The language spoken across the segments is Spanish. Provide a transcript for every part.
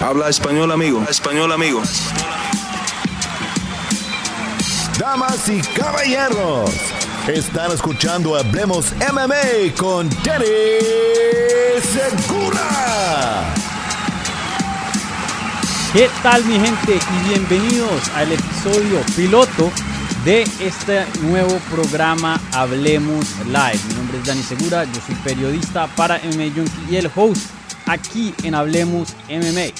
Habla español, amigo. español, amigo. Damas y caballeros, están escuchando Hablemos MMA con Danny Segura. ¿Qué tal mi gente? Y bienvenidos al episodio piloto de este nuevo programa Hablemos Live. Mi nombre es Dani Segura, yo soy periodista para MMA Junkie y el host aquí en Hablemos MMA.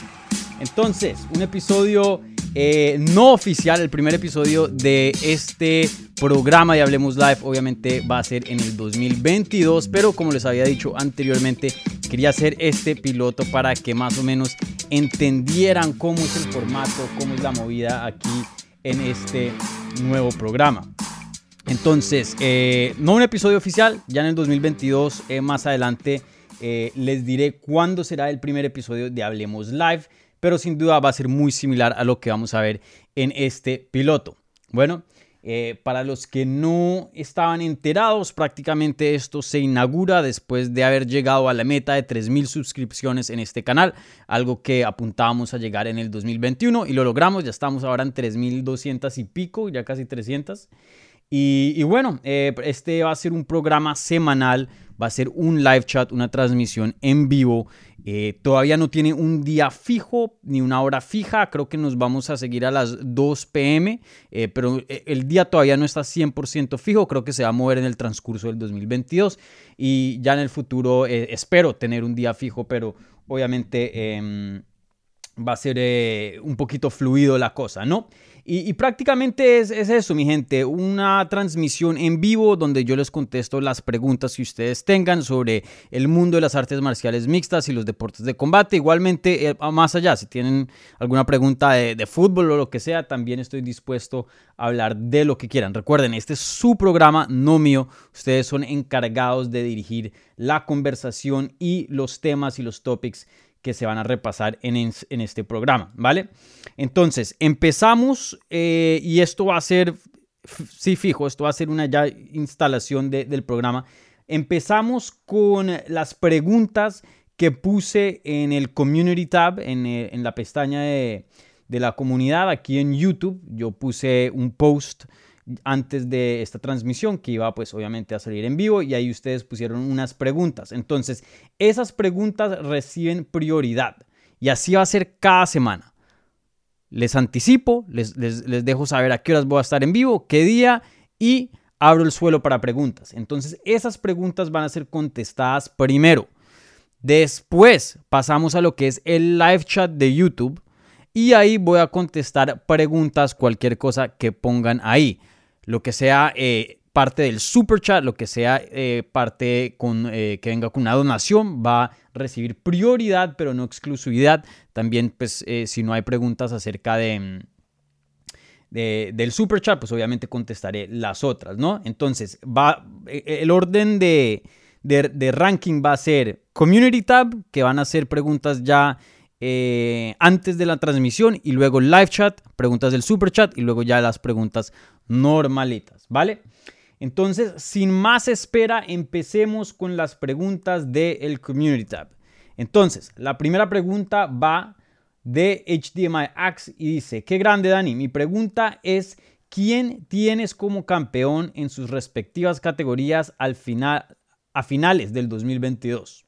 Entonces, un episodio eh, no oficial, el primer episodio de este programa de Hablemos Live obviamente va a ser en el 2022, pero como les había dicho anteriormente, quería hacer este piloto para que más o menos entendieran cómo es el formato, cómo es la movida aquí en este nuevo programa. Entonces, eh, no un episodio oficial, ya en el 2022, eh, más adelante les diré cuándo será el primer episodio de Hablemos Live pero sin duda va a ser muy similar a lo que vamos a ver en este piloto. Bueno, eh, para los que no estaban enterados, prácticamente esto se inaugura después de haber llegado a la meta de 3.000 suscripciones en este canal, algo que apuntábamos a llegar en el 2021 y lo logramos, ya estamos ahora en 3.200 y pico, ya casi 300. Y, bueno, eh, este va a ser un programa semanal, va a ser un live chat, una transmisión en vivo. Eh, todavía no tiene un día fijo ni una hora fija, creo que nos vamos a seguir a las 2 pm, eh, pero el día todavía no está 100% fijo, creo que se va a mover en el transcurso del 2022 y ya en el futuro espero tener un día fijo, pero obviamente em, va a ser un poquito fluido la cosa, ¿no? Y, prácticamente es, eso, mi gente, una transmisión en vivo donde yo les contesto las preguntas que ustedes tengan sobre el mundo de las artes marciales mixtas y los deportes de combate. Igualmente, eh, más allá, si tienen alguna pregunta de, de fútbol o lo que sea, también estoy dispuesto a hablar de lo que quieran. Recuerden, este es su programa, no mío. Ustedes son encargados de dirigir la conversación y los temas y los topics que se van a repasar en, en este programa, ¿vale? Entonces, empezamos eh, y esto va a ser, sí fijo, esto va a ser una ya instalación del programa. Empezamos con las preguntas que puse en el Community Tab, en, eh, en la pestaña de, de la comunidad aquí en YouTube. Yo puse un post antes de esta transmisión que iba pues obviamente a salir en vivo y ahí ustedes pusieron unas preguntas. Entonces, esas preguntas reciben prioridad y así va a ser cada semana. Les anticipo, les, les, dejo saber a qué horas voy a estar en vivo, qué día y abro el suelo para preguntas. Entonces, esas preguntas van a ser contestadas primero. Después pasamos a lo que es el live chat de YouTube y ahí voy a contestar preguntas, cualquier cosa que pongan ahí lo que sea eh, parte del super chat, lo que sea eh, parte con, eh, que venga con una donación, va a recibir prioridad, pero no exclusividad. También, pues, si no hay preguntas acerca de, del super chat, pues obviamente contestaré las otras, ¿no? Entonces, va, el orden de, de, ranking va a ser Community Tab, que van a ser preguntas ya antes de la transmisión y luego live chat, preguntas del super chat y luego ya las preguntas normalitas, ¿vale? Entonces, sin más espera, empecemos con las preguntas del Community Tab. Entonces, la primera pregunta va de HDMI Axe y dice, qué grande Dani, mi pregunta es, ¿quién tienes como campeón en sus respectivas categorías al final, a finales del 2022?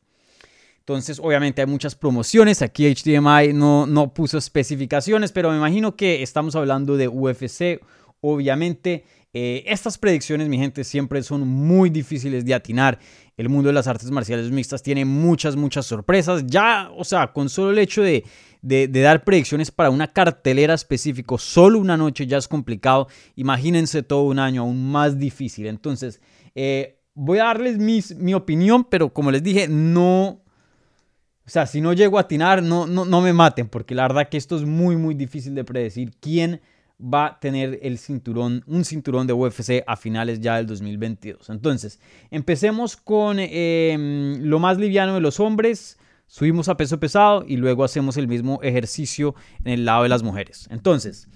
Entonces, obviamente hay muchas promociones. Aquí HDMI no, no puso especificaciones, pero me imagino que estamos hablando de UFC Obviamente, eh, estas predicciones, mi gente, siempre son muy difíciles de atinar. El mundo de las artes marciales mixtas tiene muchas, muchas sorpresas. Ya, o sea, con solo el hecho de, dar predicciones para una cartelera específico, solo una noche ya es complicado. Imagínense todo un año aún más difícil. Entonces, eh, voy a darles mi opinión, pero como les dije, no... O sea, si no llego a atinar, no, no, no me maten, porque la verdad que esto es muy, muy difícil de predecir quién va a tener el cinturón, un cinturón de UFC a finales ya del 2022. Entonces, empecemos con em, lo más liviano de los hombres, subimos a peso pesado y luego hacemos el mismo ejercicio en el lado de las mujeres. Entonces,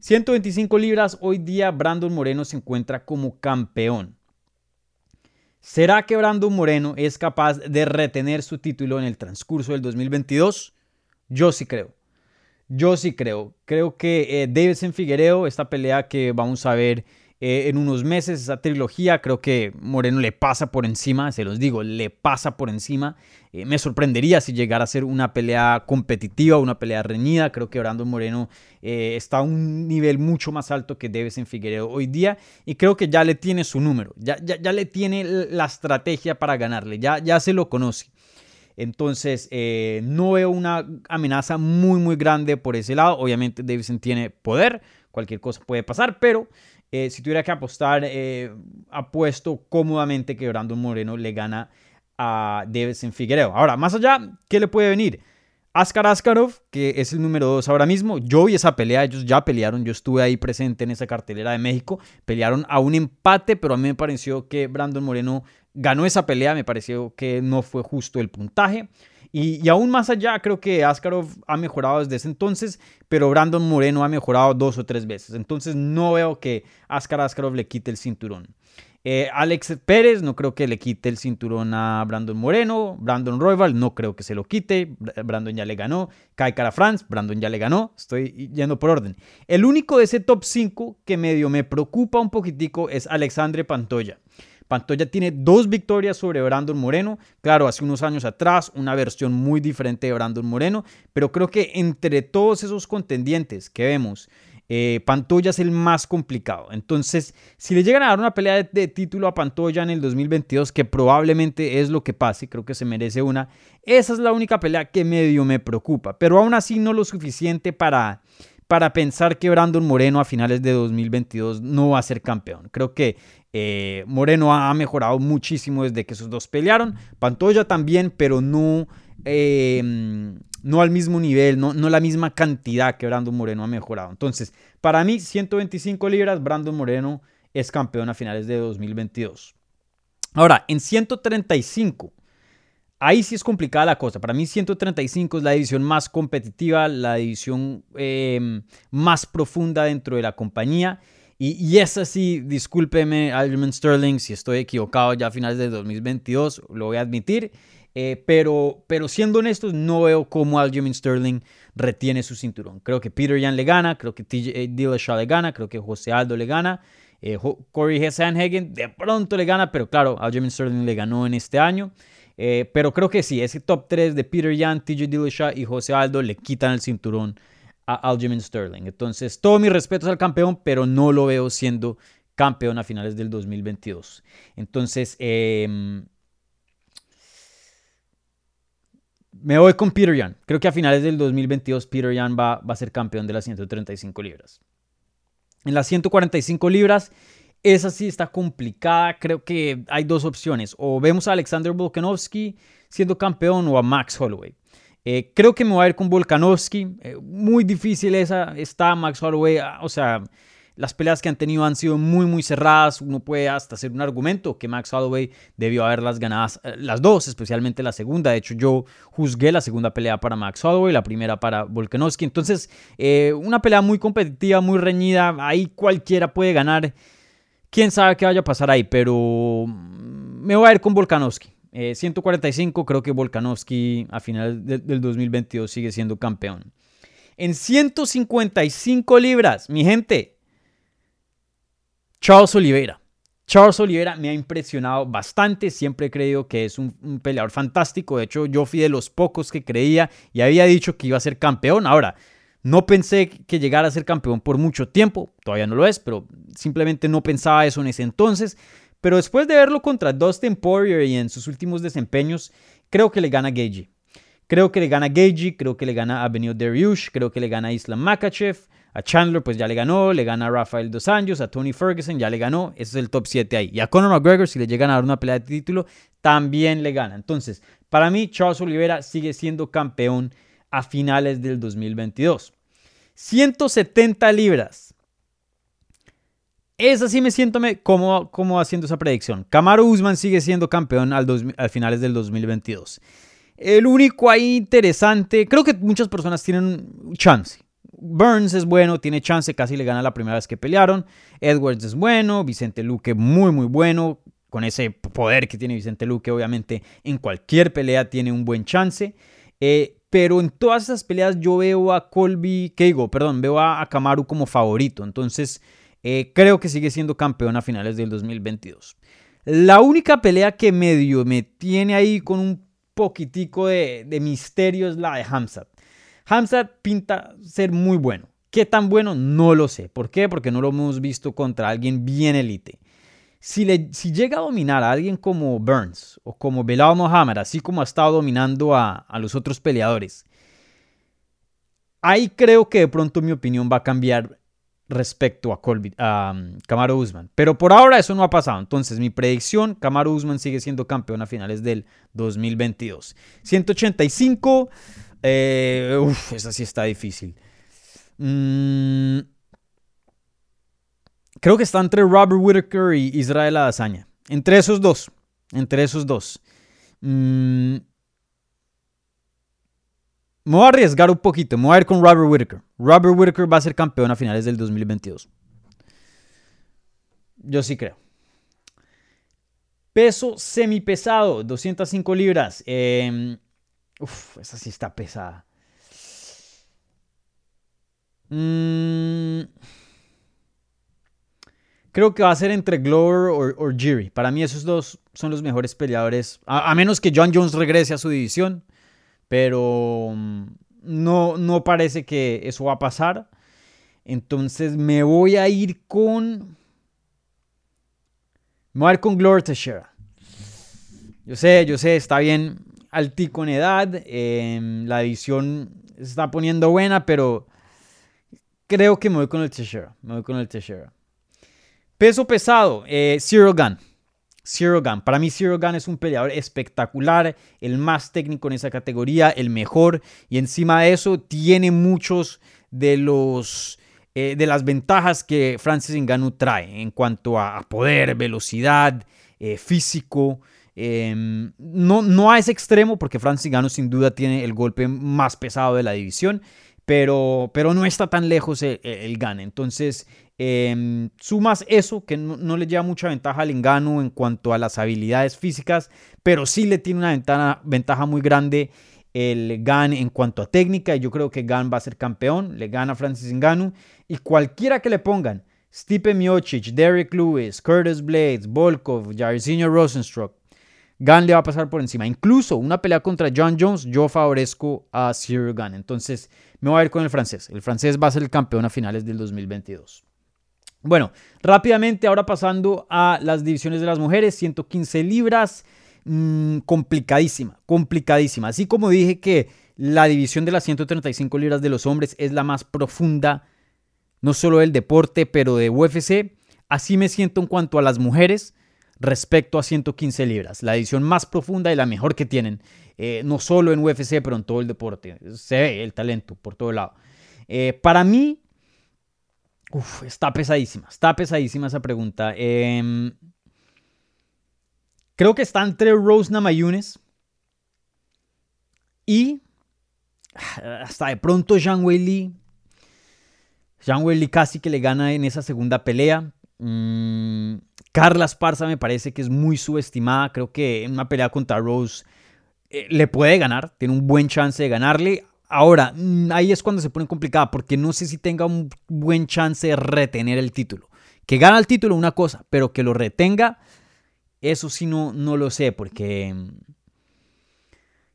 125 libras, hoy día Brandon Moreno se encuentra como campeón. ¿Será que Brandon Moreno es capaz de retener su título en el transcurso del 2022? Yo sí creo. Yo sí creo. Creo que eh, Davidson Figuereo, esta pelea que vamos a ver eh, en unos meses, esa trilogía, creo que Moreno le pasa por encima, se los digo, le pasa por encima. Eh, me sorprendería si llegara a ser una pelea competitiva, una pelea reñida. Creo que Brandon Moreno eh, está a un nivel mucho más alto que en Figueredo hoy día y creo que ya le tiene su número, ya, ya, le tiene la estrategia para ganarle, ya, ya se lo conoce. Entonces, no veo una amenaza muy, muy grande por ese lado. Obviamente, Davison tiene poder, cualquier cosa puede pasar, pero eh, si tuviera que apostar, eh, apuesto cómodamente que Brandon Moreno le gana a Davison Figueroa. Ahora, más allá, ¿qué le puede venir? Askar Askarov, que es el número 2 ahora mismo. Yo vi esa pelea, ellos ya pelearon, yo estuve ahí presente en esa cartelera de México. Pelearon a un empate, pero a mí me pareció que Brandon Moreno ganó esa pelea, me pareció que no fue justo el puntaje. Y, aún más allá, creo que Askarov ha mejorado desde ese entonces, pero Brandon Moreno ha mejorado dos o tres veces. Entonces no veo que Askar Askarov le quite el cinturón. Eh, Alex Pérez no creo que le quite el cinturón a Brandon Moreno. Brandon Royval no creo que se lo quite. Brandon ya le ganó. Kai Cara France, Brandon ya le ganó. Estoy yendo por orden. El único de ese top 5 que medio me preocupa un poquitico es Alexandre Pantoya. Pantoya tiene dos victorias sobre Brandon Moreno. Claro, hace unos años atrás, una versión muy diferente de Brandon Moreno, pero creo que entre todos esos contendientes que vemos, eh, Pantoya es el más complicado. Entonces, si le llegan a dar una pelea de, título a Pantoya en el 2022, que probablemente es lo que pase, creo que se merece una, esa es la única pelea que medio me preocupa, pero aún así no lo suficiente para, para pensar que Brandon Moreno a finales de 2022 no va a ser campeón. Creo que eh, Moreno ha mejorado muchísimo desde que esos dos pelearon. Pantoya también, pero no, eh, no al mismo nivel, no, la misma cantidad que Brandon Moreno ha mejorado. Entonces, para mí, 125 libras, Brandon Moreno es campeón a finales de 2022. Ahora, en 135, ahí sí es complicada la cosa. Para mí 135 es la división más competitiva, la división eh, más profunda dentro de la compañía. Y, es así, discúlpeme, Aljamain Sterling, si estoy equivocado ya a finales de 2022, lo voy a admitir. Eh, pero, pero siendo honestos, no veo cómo Aljamain Sterling retiene su cinturón. Creo que Peter Yan le gana, creo que TJ Dillashaw le gana, creo que José Aldo le gana. Eh, Corey Sanhagen de pronto le gana, pero claro, Aljamain Sterling le ganó en este año. Eh, pero creo que sí, ese top 3 de Peter Yan, TJ Dillashaw y José Aldo le quitan el cinturón a Sterling. Entonces, todo mi respeto al campeón, pero no lo veo siendo campeón a finales del 2022. Entonces, em, me voy con Peter Yan. Creo que a finales del 2022 Peter Yan va, va a ser campeón de las 135 libras. En las 145 libras, esa sí está complicada. Creo que hay dos opciones. O vemos a Alexander Volkanovski siendo campeón o a Max Holloway. Eh, creo que me voy a ir con Volkanovski. Eh, muy difícil esa. Está Max Holloway. Ah, o sea, las peleas que han tenido han sido muy, muy cerradas. Uno puede hasta hacer un argumento que Max Holloway debió haberlas ganadas eh, las dos, especialmente la segunda. De hecho, yo juzgué la segunda pelea para Max Holloway, la primera para Volkanovski. Entonces, una pelea muy competitiva, muy reñida. Ahí cualquiera puede ganar. Quién sabe qué vaya a pasar ahí, pero mm, me voy a ir con Volkanovski. 145, eh, creo que Volkanovski a final del 2022 sigue siendo campeón. En 155 libras, mi gente, Charles Oliveira. Charles Oliveira me ha impresionado bastante, siempre he creído que es un, peleador fantástico, de hecho yo fui de los pocos que creía y había dicho que iba a ser campeón. Ahora, no pensé que llegara a ser campeón por mucho tiempo, todavía no lo es, pero simplemente no pensaba eso en ese entonces. Pero después de verlo contra Dustin Poirier y en sus últimos desempeños, creo que le gana Gagey. Creo que le gana Gagey, creo que le gana a Benio Dariush, creo que le gana a Islam Makachev, a Chandler pues ya le ganó, le gana a Rafael Dos Anjos, a Tony Ferguson ya le ganó, ese es el top 7 ahí. Y a Conor McGregor si le llegan a dar una pelea de título, también le gana. Entonces, para mí Charles Oliveira sigue siendo campeón a finales del 2022. 170 libras. Esa sí me siento como, haciendo esa predicción. Camaro Usman sigue siendo campeón al, al finales del 2022. El único ahí interesante, creo que muchas personas tienen chance. Burns es bueno, tiene chance, casi le gana la primera vez que pelearon. Edwards es bueno, Vicente Luque muy muy bueno, con ese poder que tiene Vicente Luque, obviamente en cualquier pelea tiene un buen chance. Eh, pero en todas esas peleas yo veo a Colby, que digo, perdón, veo a, Kamaru como favorito. Entonces, eh, creo que sigue siendo campeón a finales del 2022. La única pelea que medio me tiene ahí con un poquitico de, misterio es la de Hamzat. Hamzat pinta ser muy bueno. ¿Qué tan bueno? No lo sé. ¿Por qué? Porque no lo hemos visto contra alguien bien elite. Si, le, si llega a dominar a alguien como Burns o como Belal Mohamed, así como ha estado dominando a, los otros peleadores, ahí creo que de pronto mi opinión va a cambiar respecto a, Colby, a Camaro Usman. Pero por ahora eso no ha pasado. Entonces mi predicción, Camaro Usman sigue siendo campeón a finales del 2022. 185, eh, esa sí está difícil. Mmm... Creo que está entre Robert Whitaker y Israel Adesanya. Entre esos dos. Entre esos dos. Mm. Me voy a arriesgar un poquito. Me voy a ir con Robert Whitaker. Robert Whitaker va a ser campeón a finales del 2022. Yo sí creo. Peso semipesado, 205 libras. Eh, uf, esa sí está pesada. Mmm... Creo que va a ser entre Glover o, Jiri. Para mí esos dos son los mejores peleadores. A, menos que John Jones regrese a su división. Pero mm, no, no parece que eso va a pasar. Entonces me voy a ir con... Me voy a ir con Teixeira. Yo sé, yo sé, está bien altico en edad. Em, la división se está poniendo buena, pero creo que me voy con el Teixeira. Me voy con el. Peso pesado, eh, Zero Gun. Zero Gun. Para mí Zero Gun es un peleador espectacular, el más técnico en esa categoría, el mejor. Y encima de eso tiene muchos de los... Eh, de las ventajas que Francis Ngannou trae en cuanto a poder, velocidad, eh, físico. Em, no, no a ese extremo, porque Francis Ngannou sin duda tiene el golpe más pesado de la división, pero, pero no está tan lejos el, el Gun. Entonces, Em, sumas eso, que no, le lleva mucha ventaja al Engano en cuanto a las habilidades físicas, pero sí le tiene una ventaja muy grande el GAN en cuanto a técnica. Y yo creo que GAN va a ser campeón, le gana Francis Ngannou. Y cualquiera que le pongan, Stipe Miocic, Derek Lewis, Curtis Blades, Volkov, Jairzinho Rosenstruck, GAN le va a pasar por encima. Incluso una pelea contra John Jones, yo favorezco a Cyril GAN. Entonces me voy a ir con el francés. El francés va a ser el campeón a finales del 2022. Bueno, rápidamente ahora pasando a las divisiones de las mujeres, 115 libras, mm, complicadísima, complicadísima. Así como dije que la división de las 135 libras de los hombres es la más profunda, no solo del deporte, pero de UFC, así me siento en cuanto a las mujeres respecto a 115 libras, la división más profunda y la mejor que tienen, eh, no solo en UFC, pero en todo el deporte. Se ve el talento por todo lado. Eh, para mí, Uf, está pesadísima, está pesadísima esa pregunta. Em, creo que está entre Rose Namayunes y hasta de pronto Jean Weili. Jean Weili casi que le gana en esa segunda pelea. Mm, Carla Esparza me parece que es muy subestimada. Creo que en una pelea contra Rose eh, le puede ganar, tiene un buen chance de ganarle. Ahora, mm, ahí es cuando se pone complicada porque no sé si tenga un buen chance de retener el título. Que gana el título una cosa, pero que lo retenga, eso sí no, no lo sé porque mm,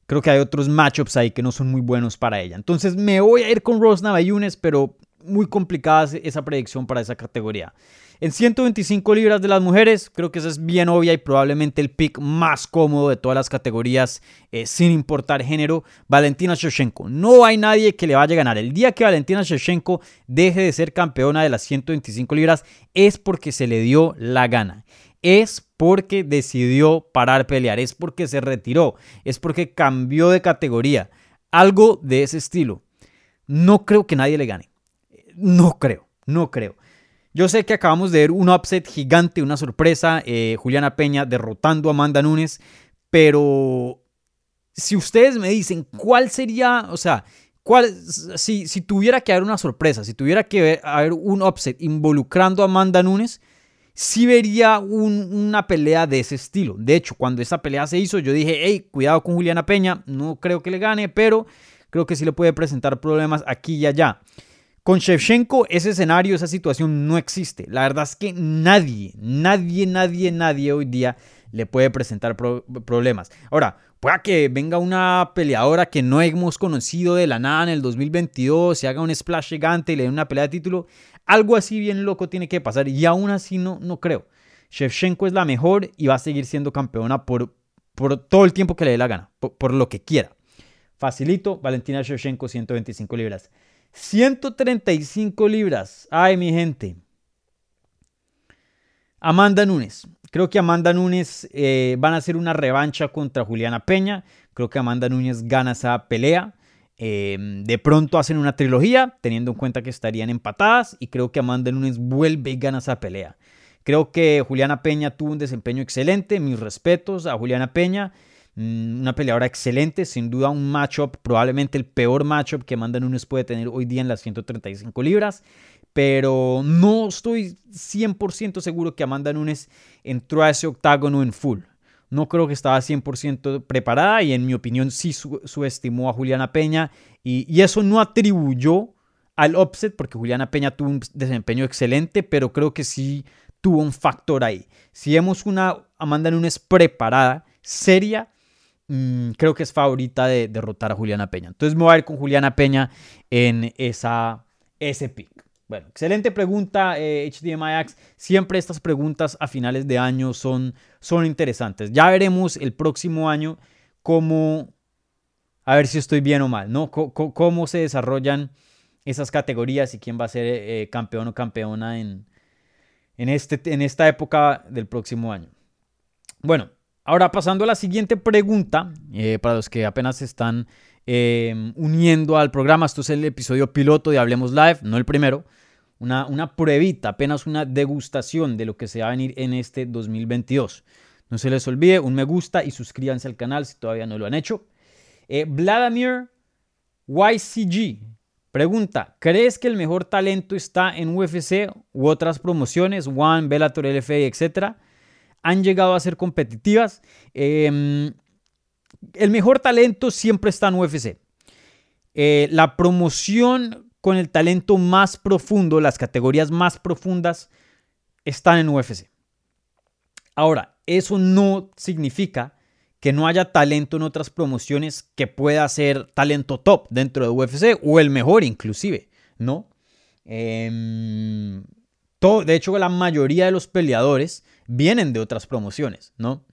creo que hay otros matchups ahí que no son muy buenos para ella. Entonces me voy a ir con Rose Navajunas, pero muy complicada esa predicción para esa categoría. En 125 libras de las mujeres, creo que esa es bien obvia y probablemente el pick más cómodo de todas las categorías, eh, sin importar género, Valentina Shevchenko. No hay nadie que le vaya a ganar. El día que Valentina Shevchenko deje de ser campeona de las 125 libras es porque se le dio la gana. Es porque decidió parar pelear, es porque se retiró, es porque cambió de categoría. Algo de ese estilo. No creo que nadie le gane. No creo, no creo. Yo sé que acabamos de ver un upset gigante, una sorpresa, eh, Juliana Peña derrotando a Amanda Nunes, pero si ustedes me dicen cuál sería, o sea, cuál, si, si tuviera que haber una sorpresa, si tuviera que haber un upset involucrando a Amanda Nunes, sí vería una pelea de ese estilo. De hecho, cuando esa pelea se hizo, yo dije, hey, cuidado con Juliana Peña, no creo que le gane, pero creo que sí le puede presentar problemas aquí y allá. Con Shevchenko ese escenario, esa situación no existe. La verdad es que nadie, nadie, nadie, nadie hoy día le puede presentar problemas. Ahora, pueda que venga una peleadora que no hemos conocido de la nada en el 2022, se haga un splash gigante y le dé una pelea de título. Algo así bien loco tiene que pasar y aún así no, no creo. Shevchenko es la mejor y va a seguir siendo campeona por, por todo el tiempo que le dé la gana, por, lo que quiera. Facilito, Valentina Shevchenko, 125 libras. 135 libras. Ay, mi gente. Amanda Nunes. Creo que Amanda Nunes eh, van a hacer una revancha contra Juliana Peña. Creo que Amanda Nunes gana esa pelea. Eh, de pronto hacen una trilogía, teniendo en cuenta que estarían empatadas. Y creo que Amanda Nunes vuelve y gana esa pelea. Creo que Juliana Peña tuvo un desempeño excelente. Mis respetos a Juliana Peña. Mm, una peleadora excelente, sin duda un matchup, probablemente el peor matchup que Amanda Nunes puede tener hoy día en las 135 libras pero no estoy 100% seguro que Amanda Nunes entró a ese octágono en full. No creo que estaba 100% preparada y en mi opinión sí subestimó a Juliana Peña y, y, eso no atribuyó al upset porque Juliana Peña tuvo un desempeño excelente, pero creo que sí tuvo un factor ahí. Si vemos una Amanda Nunes preparada, seria, mm, creo que es favorita de derrotar a Juliana Peña. Entonces me voy a ir con Juliana Peña en esa, ese pick. Bueno, excelente pregunta, eh, HDMI Siempre estas preguntas a finales de año son, son interesantes. Ya veremos el próximo año cómo, a ver si estoy bien o mal, ¿no? cómo se desarrollan esas categorías y quién va a ser eh, campeón o campeona en, en, este, en esta época del próximo año. Bueno, ahora pasando a la siguiente pregunta, eh, para los que apenas están uniendo al programa, esto es el episodio piloto de Hablemos Live, no el primero una, una pruebita, apenas una degustación de lo que se va a venir en este 2022. No se les olvide un me gusta y suscríbanse al canal si todavía no lo han hecho. Eh, Vladimir YCG pregunta, ¿crees que el mejor talento está en UFC u otras promociones, One, Bellator, LFA, etcétera? ¿Han llegado a ser competitivas? Em, el mejor talento siempre está en UFC. Eh, la promoción con el talento más profundo, las categorías más profundas, están en UFC. Ahora, eso no significa que no haya talento en otras promociones que pueda ser talento top dentro de UFC o el mejor inclusive, ¿no? Em, de hecho, la mayoría de los peleadores vienen de otras promociones, ¿no?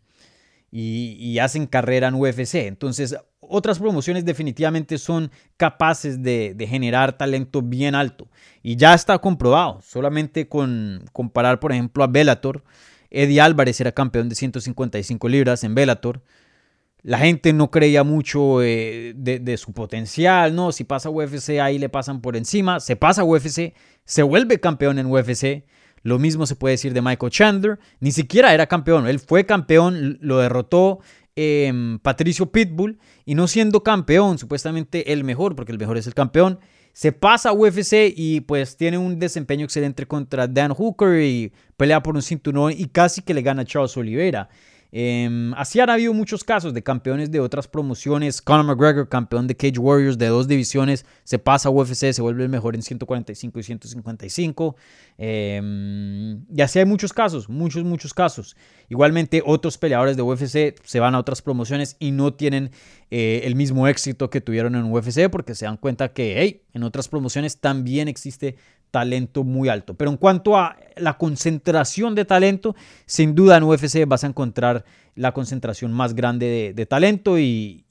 y, hacen carrera en UFC. Entonces, otras promociones definitivamente son capaces de, generar talento bien alto. Y ya está comprobado. Solamente con comparar, por ejemplo, a Bellator. Eddie Álvarez era campeón de 155 libras en Bellator. La gente no creía mucho eh, de, de, su potencial, ¿no? Si pasa UFC, ahí le pasan por encima. Se pasa UFC, se vuelve campeón en UFC. Lo mismo se puede decir de Michael Chandler. Ni siquiera era campeón. Él fue campeón, lo derrotó em, Patricio Pitbull. Y no siendo campeón, supuestamente el mejor, porque el mejor es el campeón, se pasa a UFC y pues tiene un desempeño excelente contra Dan Hooker y pelea por un cinturón y casi que le gana a Charles Oliveira. Eh, así han habido muchos casos de campeones de otras promociones. Conor McGregor, campeón de Cage Warriors de dos divisiones, se pasa a UFC, se vuelve el mejor en 145 y 155. Em, y así hay muchos casos, muchos, muchos casos. Igualmente, otros peleadores de UFC se van a otras promociones y no tienen eh, el mismo éxito que tuvieron en UFC porque se dan cuenta que, hey, en otras promociones también existe talento muy alto. Pero en cuanto a la concentración de talento, sin duda en UFC vas a encontrar la concentración más grande de, talento y,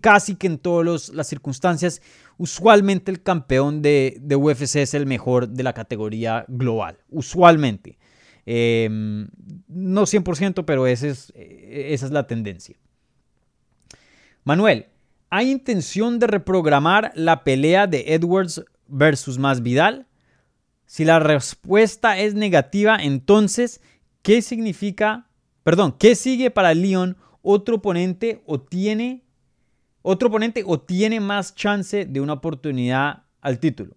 casi que en todas las circunstancias, usualmente el campeón de, UFC es el mejor de la categoría global, usualmente. Em, no 100%, pero es, esa es la tendencia. Manuel, ¿hay intención de reprogramar la pelea de Edwards versus Masvidal? Si la respuesta es negativa, entonces, ¿qué significa, perdón, qué sigue para Leon? ¿Otro oponente o tiene, otro oponente o tiene más chance de una oportunidad al título?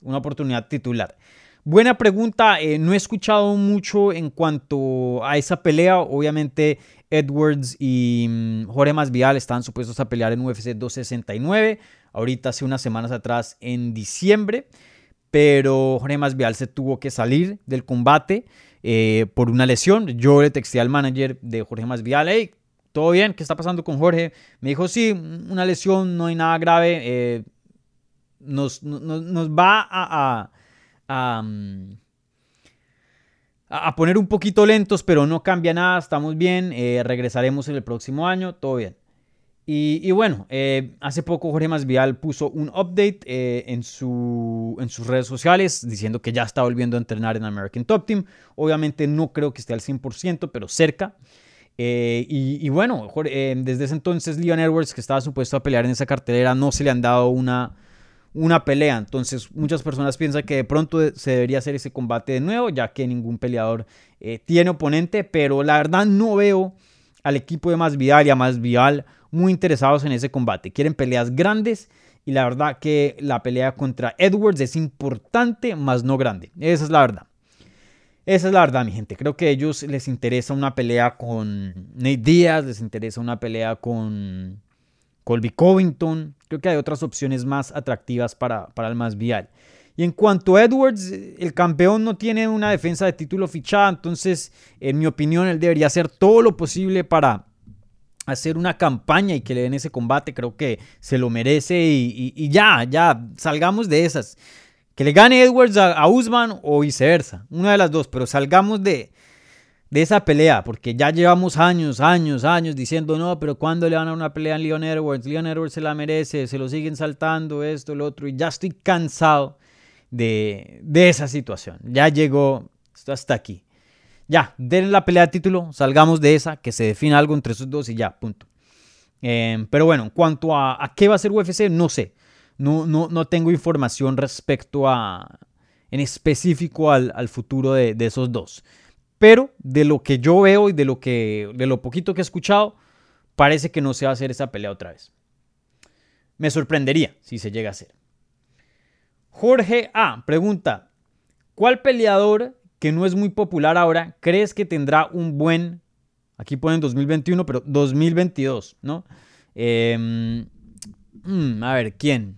Una oportunidad titular. Buena pregunta, eh, no he escuchado mucho en cuanto a esa pelea. Obviamente Edwards y mm, Jorge Masvidal están supuestos a pelear en UFC 269, ahorita hace unas semanas atrás en diciembre, pero Jorge Masvidal se tuvo que salir del combate eh, por una lesión. Yo le texté al manager de Jorge Masvidal, hey, ¿todo bien? ¿Qué está pasando con Jorge? Me dijo, sí, una lesión, no hay nada grave, eh, nos, va a Mm, a, poner un poquito lentos, pero no cambia nada, estamos bien, eh, regresaremos en el próximo año, todo bien. Y, bueno, eh, hace poco Jorge Masvial puso un update eh, en, su, en sus redes sociales diciendo que ya está volviendo a entrenar en American Top Team. Obviamente no creo que esté al 100%, pero cerca. y, y, bueno, desde ese entonces Leon Edwards, que estaba supuesto a pelear en esa cartelera, no se le han dado una, una pelea. Entonces muchas personas piensan que de pronto se debería hacer ese combate de nuevo, ya que ningún peleador eh, tiene oponente, pero la verdad no veo al equipo de Masvidal y a Masvidal muy interesados en ese combate. Quieren peleas grandes y la verdad que la pelea contra Edwards es importante, más no grande. Esa es la verdad. Esa es la verdad, mi gente. Creo que a ellos les interesa una pelea con Nate Díaz, les interesa una pelea con Colby Covington. Creo que hay otras opciones más atractivas para, para el más vial. Y en cuanto a Edwards, el campeón no tiene una defensa de título fichada, entonces, en mi opinión, él debería hacer todo lo posible para hacer una campaña y que le den ese combate. Creo que se lo merece y, ya, ya, salgamos de esas. Que le gane Edwards a, Usman o viceversa, una de las dos, pero salgamos de, de esa pelea, porque ya llevamos años, años, años diciendo, no, pero ¿cuándo le van a una pelea a Leon Edwards? Leon Edwards se la merece, se lo siguen saltando, esto, lo otro, y ya estoy cansado de, esa situación. Ya llegó, hasta aquí. Ya, den la pelea de título, salgamos de esa, que se defina algo entre esos dos y ya, punto. Em, pero bueno, en cuanto a, qué va a ser UFC, no sé. No, no, no tengo información respecto a, en específico al, al futuro de, de esos dos. Pero de lo que yo veo y de lo, que, de lo poquito que he escuchado, parece que no se va a hacer esa pelea otra vez. Me sorprendería si se llega a hacer. Jorge A. pregunta, ¿cuál peleador que no es muy popular ahora crees que tendrá un buen, aquí ponen 2021, pero 2022, ¿no? Em, mm, a ver, ¿quién?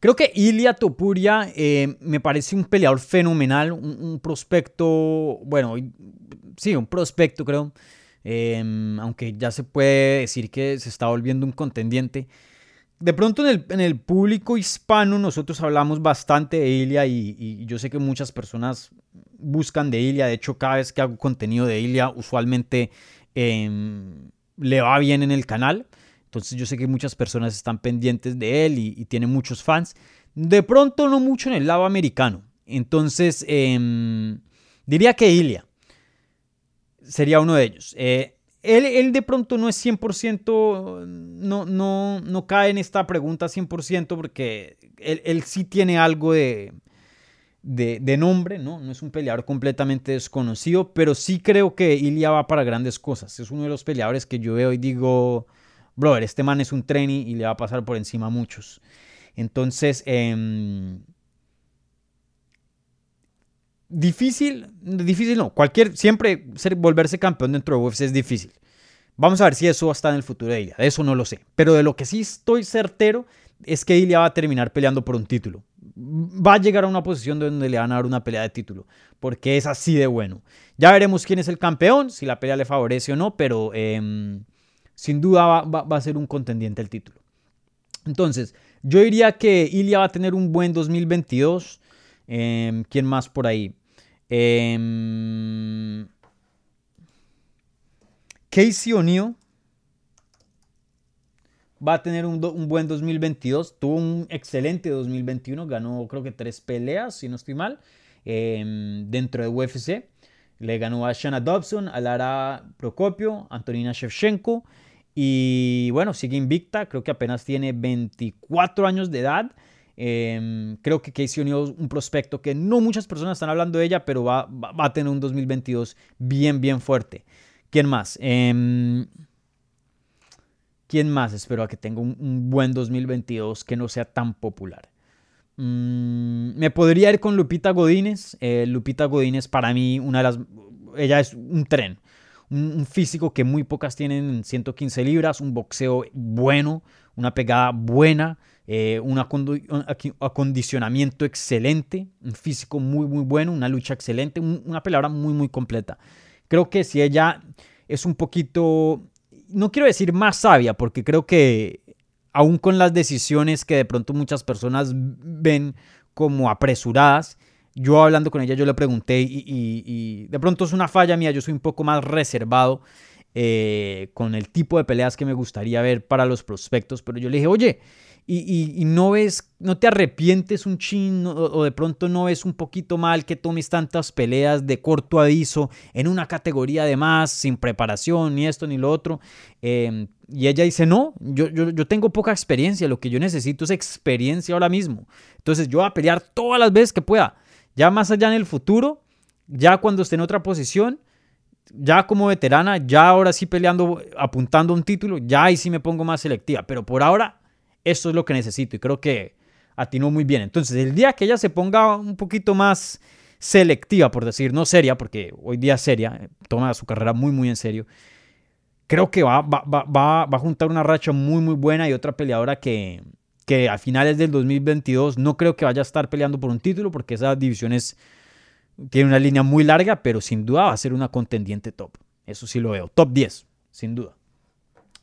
Creo que Ilia Topuria eh, me parece un peleador fenomenal, un, prospecto, bueno, sí, un prospecto creo, em, aunque ya se puede decir que se está volviendo un contendiente. De pronto en el, público hispano nosotros hablamos bastante de Ilia y, yo sé que muchas personas buscan de Ilia, de hecho cada vez que hago contenido de Ilia usualmente em, le va bien en el canal. Entonces yo sé que muchas personas están pendientes de él y, tiene muchos fans. De pronto no mucho en el lado americano. Entonces em, diría que Ilia sería uno de ellos. Eh, él, de pronto no es 100%, no, no, no cae en esta pregunta 100% porque él, sí tiene algo de, de, de, nombre, ¿no? No es un peleador completamente desconocido, pero sí creo que Ilia va para grandes cosas. Es uno de los peleadores que yo veo y digo, brother, este man es un trainee y le va a pasar por encima a muchos. Entonces, em, difícil, difícil no, cualquier, siempre ser, volverse campeón dentro de UFC es difícil. Vamos a ver si eso estar en el futuro de Ilya, de eso no lo sé. Pero de lo que sí estoy certero es que Ilya va a terminar peleando por un título. Va a llegar a una posición donde le van a dar una pelea de título, porque es así de bueno. Ya veremos quién es el campeón, si la pelea le favorece o no, pero em, sin duda va, a ser un contendiente el título. Entonces, yo diría que Ilya va a tener un buen 2022. Em, ¿Quién más por ahí? Em, Casey O'Neill va a tener un, buen 2022. Tuvo un excelente 2021. Ganó creo que tres peleas, si no estoy mal, em, dentro de UFC. Le ganó a Shanna Dobson, a Lara Procopio, Antonina Shevchenko. Y bueno, sigue invicta, creo que apenas tiene 24 años de edad. Em, creo que Casey O'Neill un prospecto que no muchas personas están hablando de ella, pero va, a tener un 2022 bien, bien fuerte. ¿Quién más? Em, ¿Quién más? Espero que tenga un, buen 2022 que no sea tan popular. Mm, me podría ir con Lupita Godínez. Eh, Lupita Godínez para mí, una de las... Ella es un tren. Un, físico que muy pocas tienen en 115 libras. Un boxeo bueno. Una pegada buena. Eh, un acondicionamiento excelente. Un físico muy, muy bueno. Una lucha excelente. una palabra muy, muy completa. Creo que si ella es un poquito... No quiero decir más sabia, porque creo que aún con las decisiones que de pronto muchas personas ven como apresuradas, yo hablando con ella, yo le pregunté y, de pronto es una falla mía, yo soy un poco más reservado eh, con el tipo de peleas que me gustaría ver para los prospectos, pero yo le dije, oye, y, no ves, no te arrepientes un chin o, de pronto no ves un poquito mal que tomes tantas peleas de corto aviso en una categoría de más, sin preparación, ni esto ni lo otro. Em, y ella dice, no, yo, yo, tengo poca experiencia, lo que yo necesito es experiencia ahora mismo. Entonces yo voy a pelear todas las veces que pueda. Ya más allá en el futuro, ya cuando esté en otra posición, ya como veterana, ya ahora sí peleando, apuntando un título, ya ahí sí me pongo más selectiva. Pero por ahora esto es lo que necesito y creo que atinó muy bien. Entonces, el día que ella se ponga un poquito más selectiva, por decir, no seria, porque hoy día es seria, toma su carrera muy, muy en serio, creo que va, va, va, va, a juntar una racha muy, muy buena y otra peleadora que, que a finales del 2022 no creo que vaya a estar peleando por un título, porque esa división es, tiene una línea muy larga, pero sin duda va a ser una contendiente top. Eso sí lo veo. Top 10, sin duda.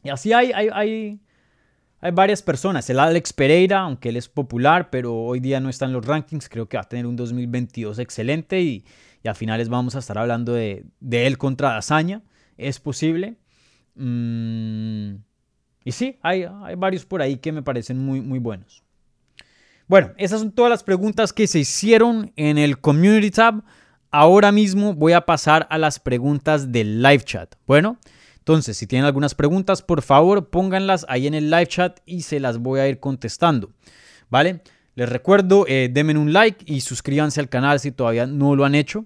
Y así hay, hay, hay hay varias personas. El Alex Pereira, aunque él es popular, pero hoy día no está en los rankings, creo que va a tener un 2022 excelente y, y a finales vamos a estar hablando de, él contra Dazaña. Es posible. Mm, y sí, hay, varios por ahí que me parecen muy, muy buenos. Bueno, esas son todas las preguntas que se hicieron en el Community Tab. Ahora mismo voy a pasar a las preguntas del live chat. Bueno, entonces, si tienen algunas preguntas, por favor, pónganlas ahí en el live chat y se las voy a ir contestando. ¿Vale? Les recuerdo, eh, denme un like y suscríbanse al canal si todavía no lo han hecho.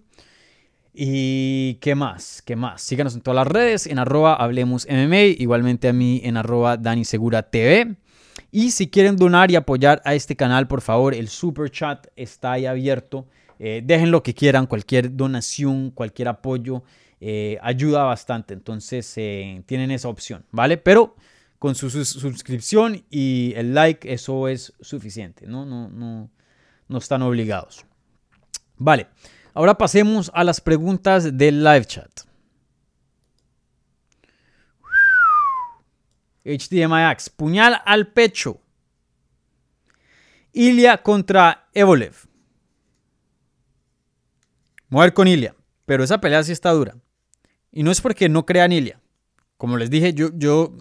Y qué más, qué más. Síganos en todas las redes, en arroba hablemos igualmente a mí en arroba Segura TV. Y si quieren donar y apoyar a este canal, por favor, el super chat está ahí abierto. Eh, dejen lo que quieran, cualquier donación, cualquier apoyo eh, ayuda bastante. Entonces eh, tienen esa opción, ¿vale? Pero con su, suscripción y el like eso es suficiente, ¿no? No, no, no están obligados. Vale, ahora pasemos a las preguntas del live chat. HDMI puñal al pecho. Ilia contra Evolev. Mujer con Ilia, pero esa pelea sí está dura. Y no es porque no crea en Ilia. Como les dije, yo, yo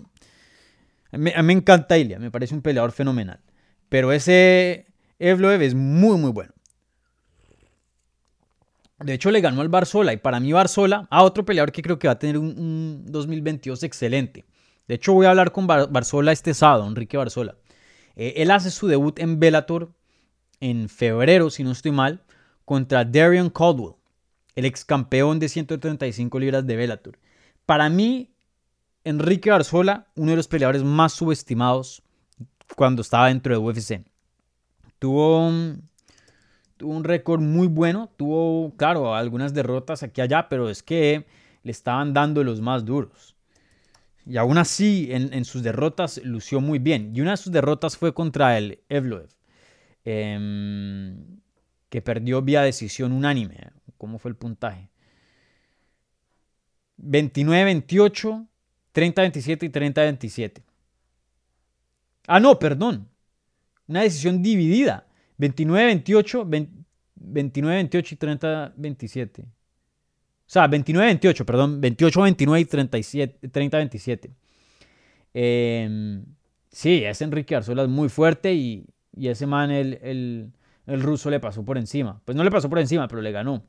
a mí, me encanta Ilia, me parece un peleador fenomenal. Pero ese Evloev es muy, muy bueno. De hecho, le ganó al Barzola. Y para mí, Barzola, a otro peleador que creo que va a tener un, 2022 excelente. De hecho, voy a hablar con Barzola este sábado, Enrique Barzola. Eh, él hace su debut en Bellator en febrero, si no estoy mal, contra Darian Caldwell el ex campeón de 135 libras de Bellator. Para mí, Enrique Barzola, uno de los peleadores más subestimados cuando estaba dentro de UFC. Tuvo, tuvo un récord muy bueno, tuvo, claro, algunas derrotas aquí y allá, pero es que le estaban dando los más duros. Y aún así, en, sus derrotas lució muy bien. Y una de sus derrotas fue contra el Evloev, em, que perdió vía decisión unánime. ¿Cómo fue el puntaje? 29-28, 30-27 y 30-27. Ah, no, perdón. Una decisión dividida. 29-28, 29-28 y 30-27. O sea, 29-28, perdón. 28-29 y 30-27. Em, sí, ese Enrique Arzola es muy fuerte y, ese man, el, el ruso, le pasó por encima. Pues no le pasó por encima, pero le ganó.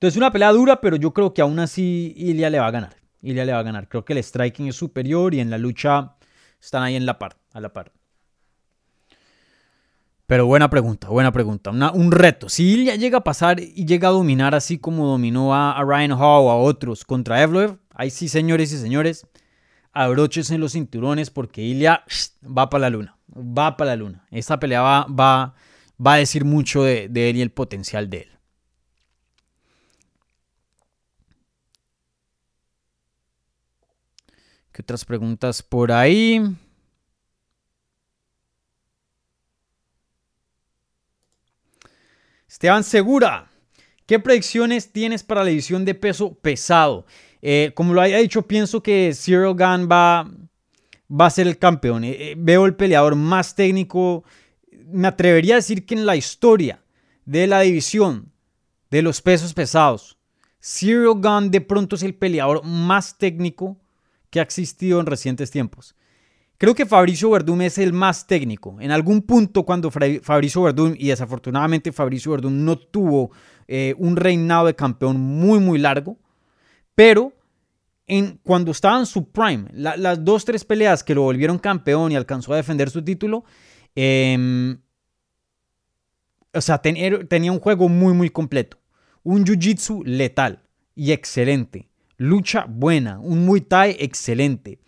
Entonces, una pelea dura, pero yo creo que aún así Ilia le va a ganar. Ilia le va a ganar. Creo que el striking es superior y en la lucha están ahí en la par, a la par. Pero buena pregunta, buena pregunta. un reto. Si Ilya llega a pasar y llega a dominar así como dominó a, Ryan Hall o a otros contra Evloev, ahí sí, señores y señores, abróchense los cinturones porque Ilya va para la luna. va para la luna. Esta pelea va, a decir mucho de él y el potencial de él. ¿Qué otras preguntas por ahí? Esteban Segura, ¿qué predicciones tienes para la edición de peso pesado? Eh, como lo haya dicho, pienso que Cyril Gunn va, va a ser el campeón. Eh, eh, veo el peleador más técnico. Me atrevería a decir que en la historia de la división de los pesos pesados, Cyril Gunn de pronto es el peleador más técnico que ha existido en recientes tiempos. Creo que Fabricio Verdum es el más técnico. En algún punto cuando Fabricio Verdum, y desafortunadamente Fabricio Verdum no tuvo eh, un reinado de campeón muy, muy largo, pero en, cuando estaba en su prime, las dos, tres peleas que lo volvieron campeón y alcanzó a defender su título, em, o sea, tenía un juego muy, muy completo. Un jiu-jitsu letal y excelente. Lucha buena, un Muay Thai excelente.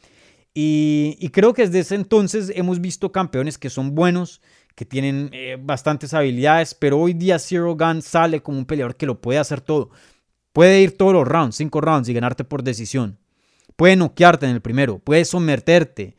Y, creo que desde ese entonces hemos visto campeones que son buenos, que tienen eh, bastantes habilidades, pero hoy día Zero Gun sale como un peleador que lo puede hacer todo. Puede ir todos los rounds, cinco rounds y ganarte por decisión. Puede noquearte en el primero, puede someterte.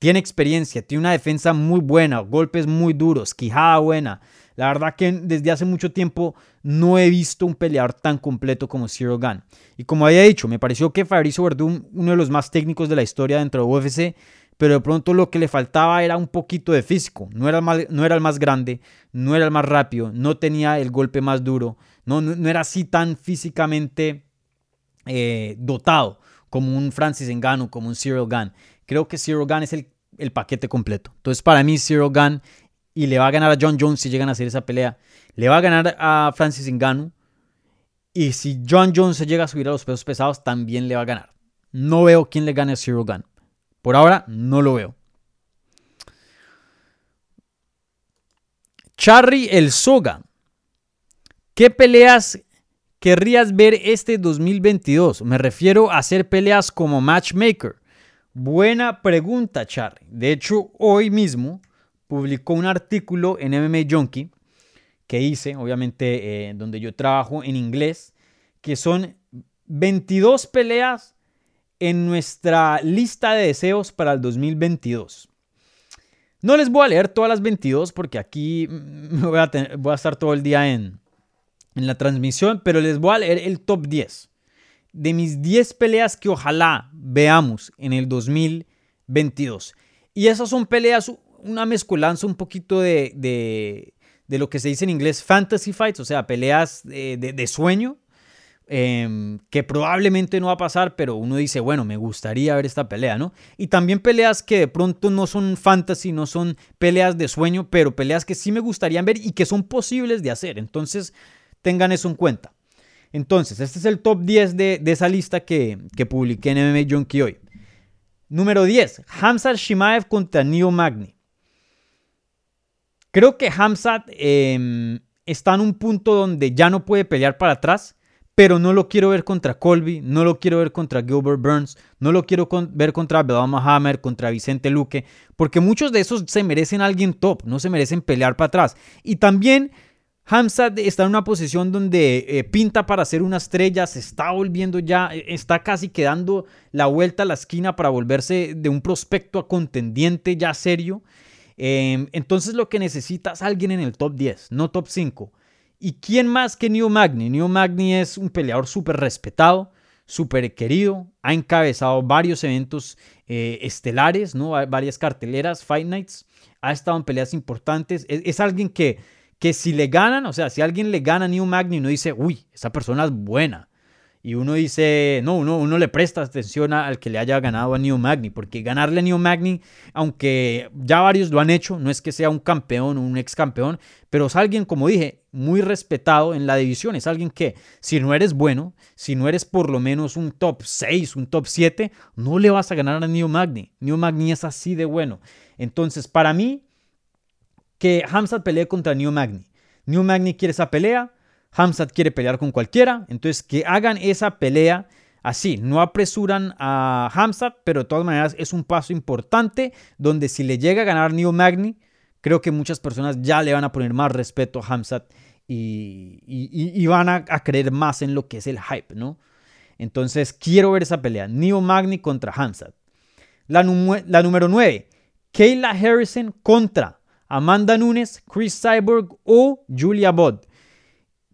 Tiene experiencia, tiene una defensa muy buena, golpes muy duros, quijada buena. La verdad que desde hace mucho tiempo no he visto un peleador tan completo como Zero Gun. Y como había dicho, me pareció que Fabricio Verdum, uno de los más técnicos de la historia dentro de UFC, pero de pronto lo que le faltaba era un poquito de físico. No era, el más, no era el más grande, no era el más rápido, no tenía el golpe más duro, no, no, era así tan físicamente eh, dotado como un Francis Ngannou, como un Cyril Gunn. Creo que Cyril Gunn es el, el paquete completo. Entonces, para mí, Cyril Gunn y le va a ganar a John Jones si llegan a hacer esa pelea. Le va a ganar a Francis Ngannou. Y si John Jones se llega a subir a los pesos pesados, también le va a ganar. No veo quién le gane a Zero Gun. Por ahora, no lo veo. Charry el Soga. ¿Qué peleas querrías ver este 2022? Me refiero a hacer peleas como matchmaker. Buena pregunta, Charry. De hecho, hoy mismo publicó un artículo en MMA Junkie que hice, obviamente, eh, donde yo trabajo en inglés, que son 22 peleas en nuestra lista de deseos para el 2022. No les voy a leer todas las 22 porque aquí voy a, voy a estar todo el día en, en la transmisión, pero les voy a leer el top 10 de mis 10 peleas que ojalá veamos en el 2022. Y esas son peleas una mezcolanza un poquito de, de, lo que se dice en inglés fantasy fights, o sea, peleas de, sueño, em, que probablemente no va a pasar, pero uno dice, bueno, me gustaría ver esta pelea, ¿no? Y también peleas que de pronto no son fantasy, no son peleas de sueño, pero peleas que sí me gustaría ver y que son posibles de hacer. Entonces, tengan eso en cuenta. Entonces, este es el top 10 de, esa lista que, que publiqué en MMA Junkie hoy. Número 10, Hamza Shimaev contra Neo Magni. Creo que Hamzat em, está en un punto donde ya no puede pelear para atrás, pero no lo quiero ver contra Colby, no lo quiero ver contra Gilbert Burns, no lo quiero ver contra Belal Hammer, contra Vicente Luque, porque muchos de esos se merecen alguien top, no se merecen pelear para atrás. Y también Hamzat está en una posición donde eh, pinta para ser una estrella, se está volviendo ya, eh, está casi quedando la vuelta a la esquina para volverse de un prospecto a contendiente ya serio. Em, entonces lo que necesitas es alguien en el top 10, no top 5. ¿Y quién más que Neo Magni? Neo Magni es un peleador súper respetado, súper querido, ha encabezado varios eventos eh, estelares, ¿no? varias carteleras, Fight Nights, ha estado en peleas importantes, es, alguien que, que si le ganan, o sea, si alguien le gana a Neo Magni, uno dice, uy, esa persona es buena. Y uno dice, no, uno, uno le presta atención al que le haya ganado a Neo Magni, porque ganarle a Neo Magni, aunque ya varios lo han hecho, no es que sea un campeón o un ex campeón, pero es alguien, como dije, muy respetado en la división. Es alguien que, si no eres bueno, si no eres por lo menos un top 6, un top 7, no le vas a ganar a Neo Magni. Neo Magni es así de bueno. Entonces, para mí, que Hamzat pelee contra Neo Magni. Neo Magni quiere esa pelea, Hamzat quiere pelear con cualquiera, entonces que hagan esa pelea así, no apresuran a Hamzat, pero de todas maneras es un paso importante donde si le llega a ganar Neil Magny, creo que muchas personas ya le van a poner más respeto a Hamzat y, van a, creer más en lo que es el hype, ¿no? Entonces quiero ver esa pelea, Neil Magny contra Hamzat. La, número 9, Kayla Harrison contra Amanda Nunes, Chris Cyborg o Julia Budd.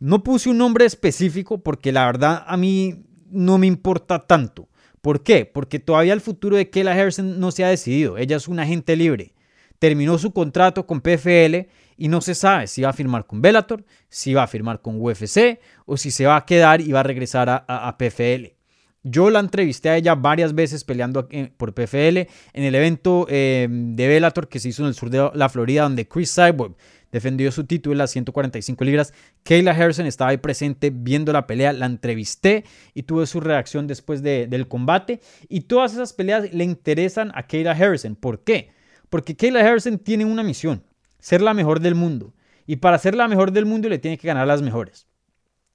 No puse un nombre específico porque la verdad a mí no me importa tanto. ¿Por qué? Porque todavía el futuro de Kayla Harrison no se ha decidido. Ella es una agente libre. Terminó su contrato con PFL y no se sabe si va a firmar con Bellator, si va a firmar con UFC o si se va a quedar y va a regresar a, PFL. Yo la entrevisté a ella varias veces peleando por PFL en el evento eh, de Bellator que se hizo en el sur de la Florida, donde Chris Cyborg defendió su título las 145 libras. Kayla Harrison estaba ahí presente viendo la pelea, la entrevisté y tuve su reacción después del combate. Y todas esas peleas le interesan a Kayla Harrison. ¿Por qué? Porque Kayla Harrison tiene una misión, ser la mejor del mundo. Y para ser la mejor del mundo le tiene que ganar las mejores.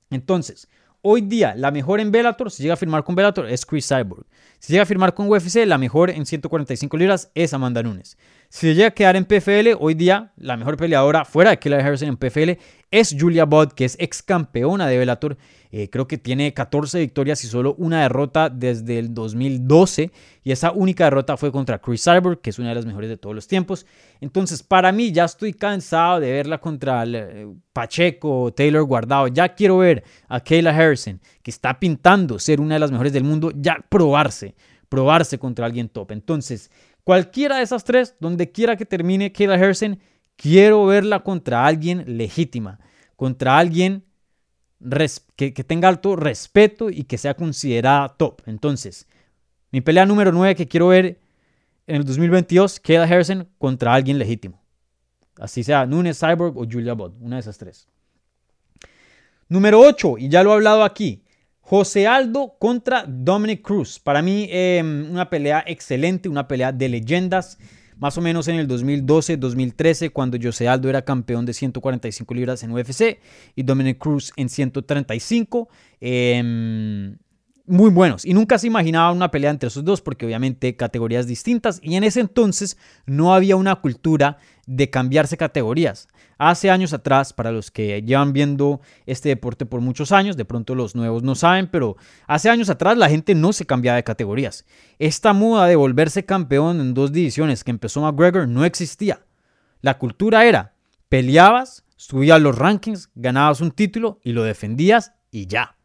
Entonces, hoy día la mejor en Bellator, si llega a firmar con Bellator, es Chris Cyborg. Si llega a firmar con UFC, la mejor en 145 libras es Amanda Nunes. Si llega a quedar en PFL, hoy día la mejor peleadora fuera de Killer Harrison en PFL es Julia Budd, que es ex campeona de Bellator. Eh, creo que tiene 14 victorias y solo una derrota desde el 2012. Y esa única derrota fue contra Chris Cyborg, que es una de las mejores de todos los tiempos. Entonces, para mí, ya estoy cansado de verla contra eh, Pacheco, Taylor Guardado. Ya quiero ver a Kayla Harrison, que está pintando ser una de las mejores del mundo, ya probarse, probarse contra alguien top. Entonces, Cualquiera de esas tres, donde quiera que termine Kayla Harrison, quiero verla contra alguien legítima, contra alguien que, tenga alto respeto y que sea considerada top. Entonces, mi pelea número 9 que quiero ver en el 2022, Kayla Harrison contra alguien legítimo. Así sea Nunes Cyborg o Julia Budd, una de esas tres. Número 8, y ya lo he hablado aquí, José Aldo contra Dominic Cruz. Para mí, em, una pelea excelente, una pelea de leyendas. Más o menos en el 2012-2013, cuando José Aldo era campeón de 145 libras en UFC y Dominic Cruz en 135. Em, muy buenos. Y nunca se imaginaba una pelea entre esos dos, porque obviamente categorías distintas. Y en ese entonces no había una cultura de cambiarse categorías. Hace años atrás, para los que llevan viendo este deporte por muchos años, de pronto los nuevos no saben, pero hace años atrás la gente no se cambiaba de categorías. Esta moda de volverse campeón en dos divisiones que empezó McGregor no existía. La cultura era, peleabas, subías los rankings, ganabas un título y lo defendías y ya.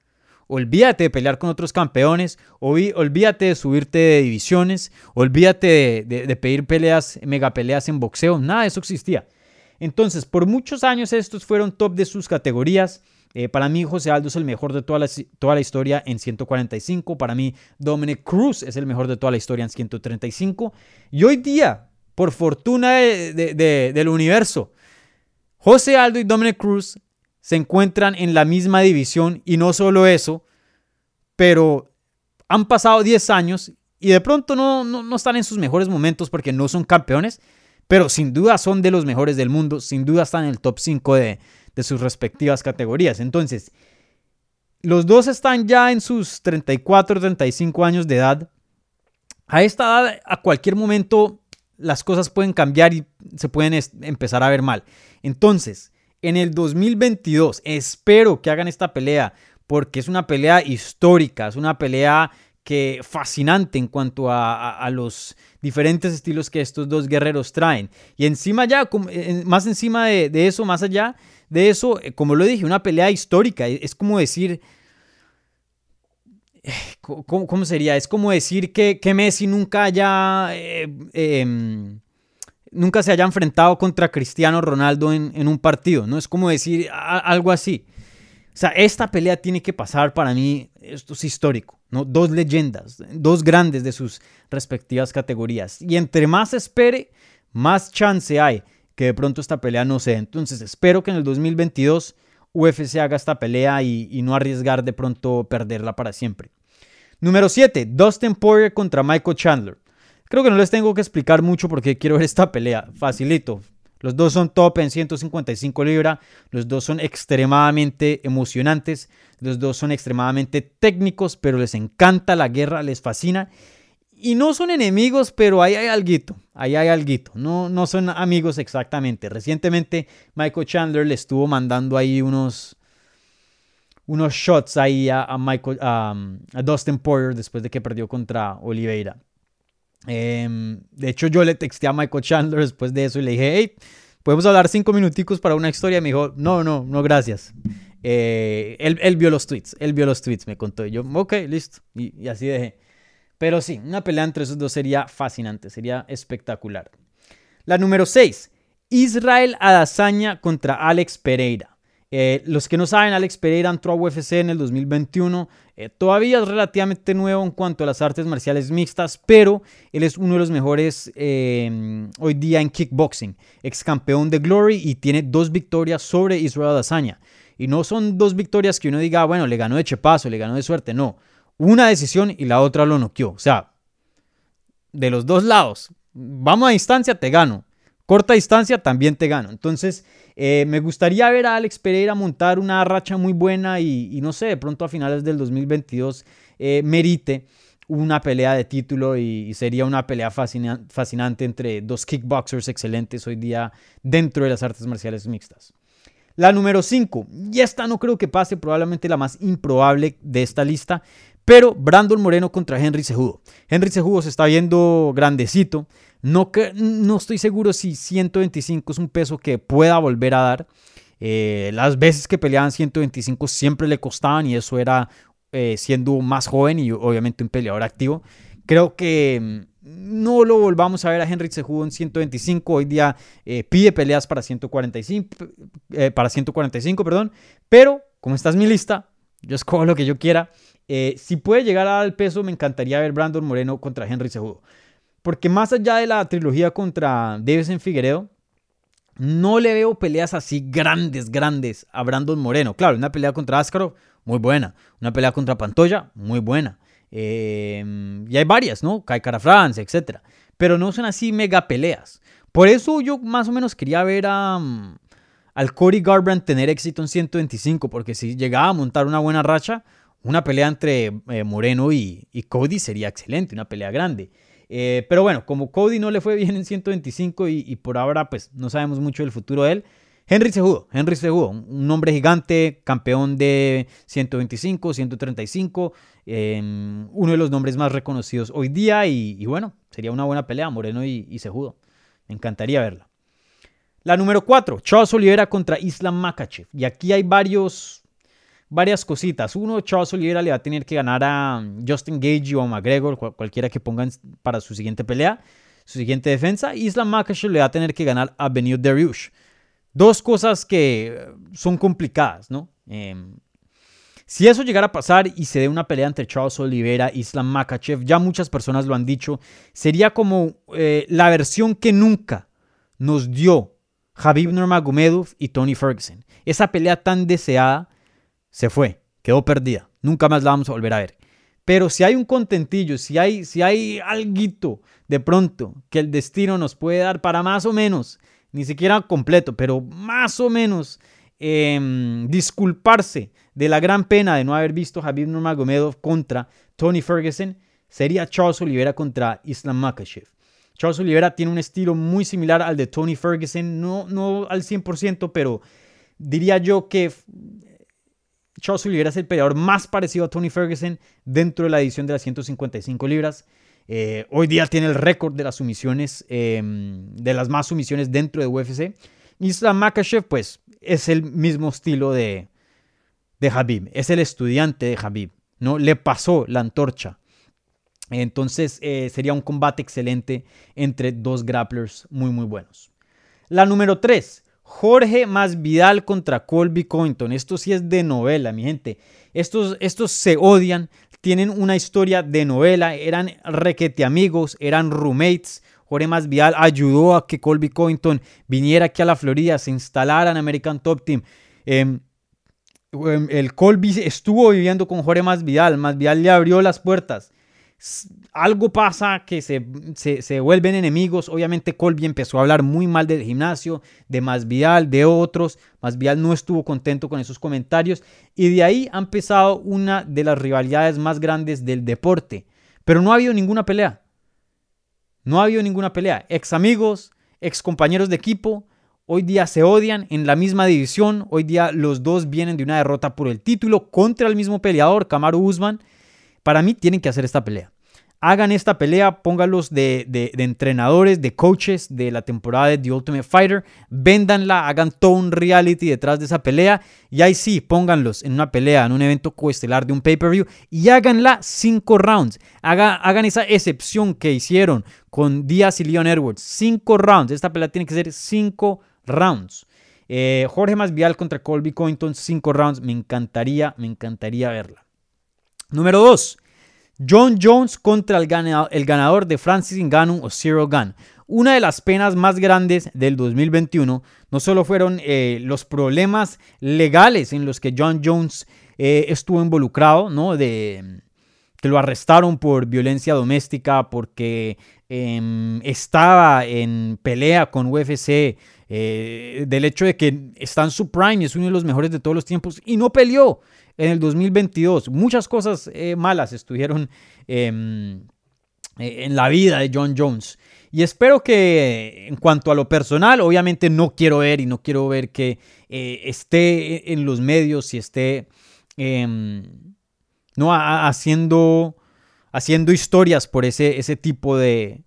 Olvídate de pelear con otros campeones, olvídate de subirte de divisiones, olvídate de, pedir peleas, mega peleas en boxeo, nada de eso existía. Entonces, por muchos años estos fueron top de sus categorías. Eh, para mí, José Aldo es el mejor de toda la, toda la, historia en 145. Para mí, Dominic Cruz es el mejor de toda la historia en 135. Y hoy día, por fortuna del universo, José Aldo y Dominic Cruz se encuentran en la misma división. Y no solo eso, pero han pasado 10 años y de pronto no, no están en sus mejores momentos porque no son campeones pero sin duda son de los mejores del mundo, sin duda están en el top 5 de, sus respectivas categorías. Entonces, los dos están ya en sus 34, 35 años de edad. A esta edad, a cualquier momento, las cosas pueden cambiar y se pueden empezar a ver mal. Entonces, en el 2022, espero que hagan esta pelea porque es una pelea histórica, es una pelea que fascinante en cuanto a, los diferentes estilos que estos dos guerreros traen. Y encima ya, más encima de, eso, más allá de eso, eh, como lo dije, una pelea histórica. Es como decir... Eh, ¿Cómo, sería? Es como decir que, Messi nunca haya... Eh, em, nunca se haya enfrentado contra Cristiano Ronaldo en, en un partido, ¿no? Es como decir algo así. O sea, esta pelea tiene que pasar para mí, esto es histórico, ¿no? Dos leyendas, dos grandes de sus respectivas categorías. Y entre más espere, más chance hay que de pronto esta pelea no sea. Entonces, espero que en el 2022 UFC haga esta pelea y, no arriesgar de pronto perderla para siempre. Número 7, Dustin Poirier contra Michael Chandler. Creo que no les tengo que explicar mucho porque quiero ver esta pelea. Facilito. Los dos son top en 155 libras, los dos son extremadamente emocionantes, los dos son extremadamente técnicos, pero les encanta la guerra, les fascina. Y no son enemigos, pero ahí hay alguito, ahí hay alguito. No, no son amigos exactamente. Recientemente Michael Chandler le estuvo mandando ahí unos, unos shots ahí a, Michael, a, Dustin Porter después de que perdió contra Oliveira. Em, de hecho, yo le texté a Michael Chandler después de eso y le dije, hey, podemos hablar cinco minuticos para una historia. Y me dijo, no, no, no, gracias. Eh, él, vio los tweets, él vio los tweets, me contó. Y yo, ok, listo. Y, así dejé. Pero sí, una pelea entre esos dos sería fascinante, sería espectacular. La número 6, Israel Adazaña contra Alex Pereira. Eh, los que no saben, Alex Pereira entró a UFC en el 2021. Eh, todavía es relativamente nuevo en cuanto a las artes marciales mixtas, pero él es uno de los mejores eh, hoy día en kickboxing. Ex campeón de Glory y tiene dos victorias sobre Israel Adesanya. Y no son dos victorias que uno diga, bueno, le ganó de chepazo, le ganó de suerte. No. Una decisión y la otra lo noqueó. O sea, de los dos lados. Vamos a distancia, te gano. Corta distancia, también te gano. Entonces, eh, me gustaría ver a Alex Pereira montar una racha muy buena y, no sé, de pronto a finales del 2022 eh, merite una pelea de título y, sería una pelea fascinante entre dos kickboxers excelentes hoy día dentro de las artes marciales mixtas. La número 5, y esta no creo que pase, probablemente la más improbable de esta lista, pero Brandon Moreno contra Henry Cejudo. Henry Cejudo se está viendo grandecito, no, no estoy seguro si 125 es un peso que pueda volver a dar. Eh, las veces que peleaban 125 siempre le costaban y eso era eh, siendo más joven y obviamente un peleador activo. Creo que mm, no lo volvamos a ver a Henry Cejudo en 125. Hoy día eh, pide peleas para 145, para 145, perdón. Pero como está es mi lista, yo escojo lo que yo quiera. si puede llegar al peso, me encantaría ver Brandon Moreno contra Henry Cejudo. Porque más allá de la trilogía contra en Figueredo, no le veo peleas así grandes, grandes a Brandon Moreno. Claro, una pelea contra Ascaro, muy buena. Una pelea contra Pantoya, muy buena. Eh, y hay varias, ¿no? Kai Cara France, etc. Pero no son así mega peleas. Por eso yo más o menos quería ver a, mm, al Cody Garbrandt tener éxito en 125, porque si llegaba a montar una buena racha, una pelea entre eh, Moreno y, y Cody sería excelente, una pelea grande. Eh, pero bueno, como Cody no le fue bien en 125 y, por ahora pues no sabemos mucho del futuro de él. Henry Cejudo, Henry Cejudo, un hombre gigante, campeón de 125, 135, em, uno de los nombres más reconocidos hoy día y, bueno, sería una buena pelea, Moreno y, y Cejudo. Me encantaría verla. La número 4, Charles Oliveira contra Islam Makachev. Y aquí hay varios varias cositas. Uno, Charles Oliveira le va a tener que ganar a Justin Gage o a McGregor, cualquiera que pongan para su siguiente pelea, su siguiente defensa. Islam Makhachev le va a tener que ganar a Benio Dariush. Dos cosas que son complicadas, ¿no? Em, si eso llegara a pasar y se dé una pelea entre Charles Oliveira y Islam Makachev, ya muchas personas lo han dicho, sería como eh, la versión que nunca nos dio Habib Nurmagomedov y Tony Ferguson. Esa pelea tan deseada se fue, quedó perdida. Nunca más la vamos a volver a ver. Pero si hay un contentillo, si hay, si hay algo de pronto que el destino nos puede dar para más o menos, ni siquiera completo, pero más o menos em, disculparse de la gran pena de no haber visto a Habib Nurmagomedov contra Tony Ferguson, sería Charles Oliveira contra Islam Makhachev. Charles Oliveira tiene un estilo muy similar al de Tony Ferguson, no, no al 100%, pero diría yo que Charles Oliveira es el peleador más parecido a Tony Ferguson dentro de la edición de las 155 libras. Eh, hoy día tiene el récord de las sumisiones, em, de las más sumisiones dentro de UFC. Islam Makachev, pues, es el mismo estilo de, de Habib. Es el estudiante de Habib, ¿no? Le pasó la antorcha. Entonces, eh, sería un combate excelente entre dos grapplers muy, muy buenos. La número 3, Jorge Masvidal contra Colby Covington. Esto sí es de novela, mi gente. Estos, estos se odian, tienen una historia de novela, eran requete amigos, eran roommates. Jorge Masvidal ayudó a que Colby Covington viniera aquí a la Florida, se instalara en American Top Team. Em, em, el Colby estuvo viviendo con Jorge Masvidal, Masvidal le abrió las puertas. Algo pasa que se, se, vuelven enemigos. Obviamente Colby empezó a hablar muy mal del gimnasio, de Masvidal, de otros. Masvidal no estuvo contento con esos comentarios y de ahí ha empezado una de las rivalidades más grandes del deporte. Pero no ha habido ninguna pelea. No ha habido ninguna pelea. Ex amigos, ex compañeros de equipo, hoy día se odian en la misma división. Hoy día los dos vienen de una derrota por el título contra el mismo peleador, Kamaru Usman. Para mí tienen que hacer esta pelea hagan esta pelea, póngalos de, de, entrenadores, de coaches de la temporada de The Ultimate Fighter, véndanla, hagan todo un reality detrás de esa pelea y ahí sí, pónganlos en una pelea, en un evento coestelar de un pay-per-view y háganla cinco rounds. hagan esa excepción que hicieron con Díaz y Leon Edwards, cinco rounds. Esta pelea tiene que ser cinco rounds. Eh, Jorge Masvial contra Colby Cointon, cinco rounds. Me encantaría, me encantaría verla. Número dos. John Jones contra el ganador, de Francis Ngannou o Cyril Gunn. Una de las penas más grandes del 2021 no solo fueron eh, los problemas legales en los que John Jones eh, estuvo involucrado, ¿no? De, que lo arrestaron por violencia doméstica, porque em, estaba en pelea con UFC, eh, del hecho de que está en su prime es uno de los mejores de todos los tiempos y no peleó en el 2022. Muchas cosas eh, malas estuvieron em, eh, en la vida de John Jones. Y espero que en cuanto a lo personal, obviamente no quiero ver y no quiero ver que eh, esté en los medios y esté em, no, haciendo, haciendo historias por ese, ese tipo de,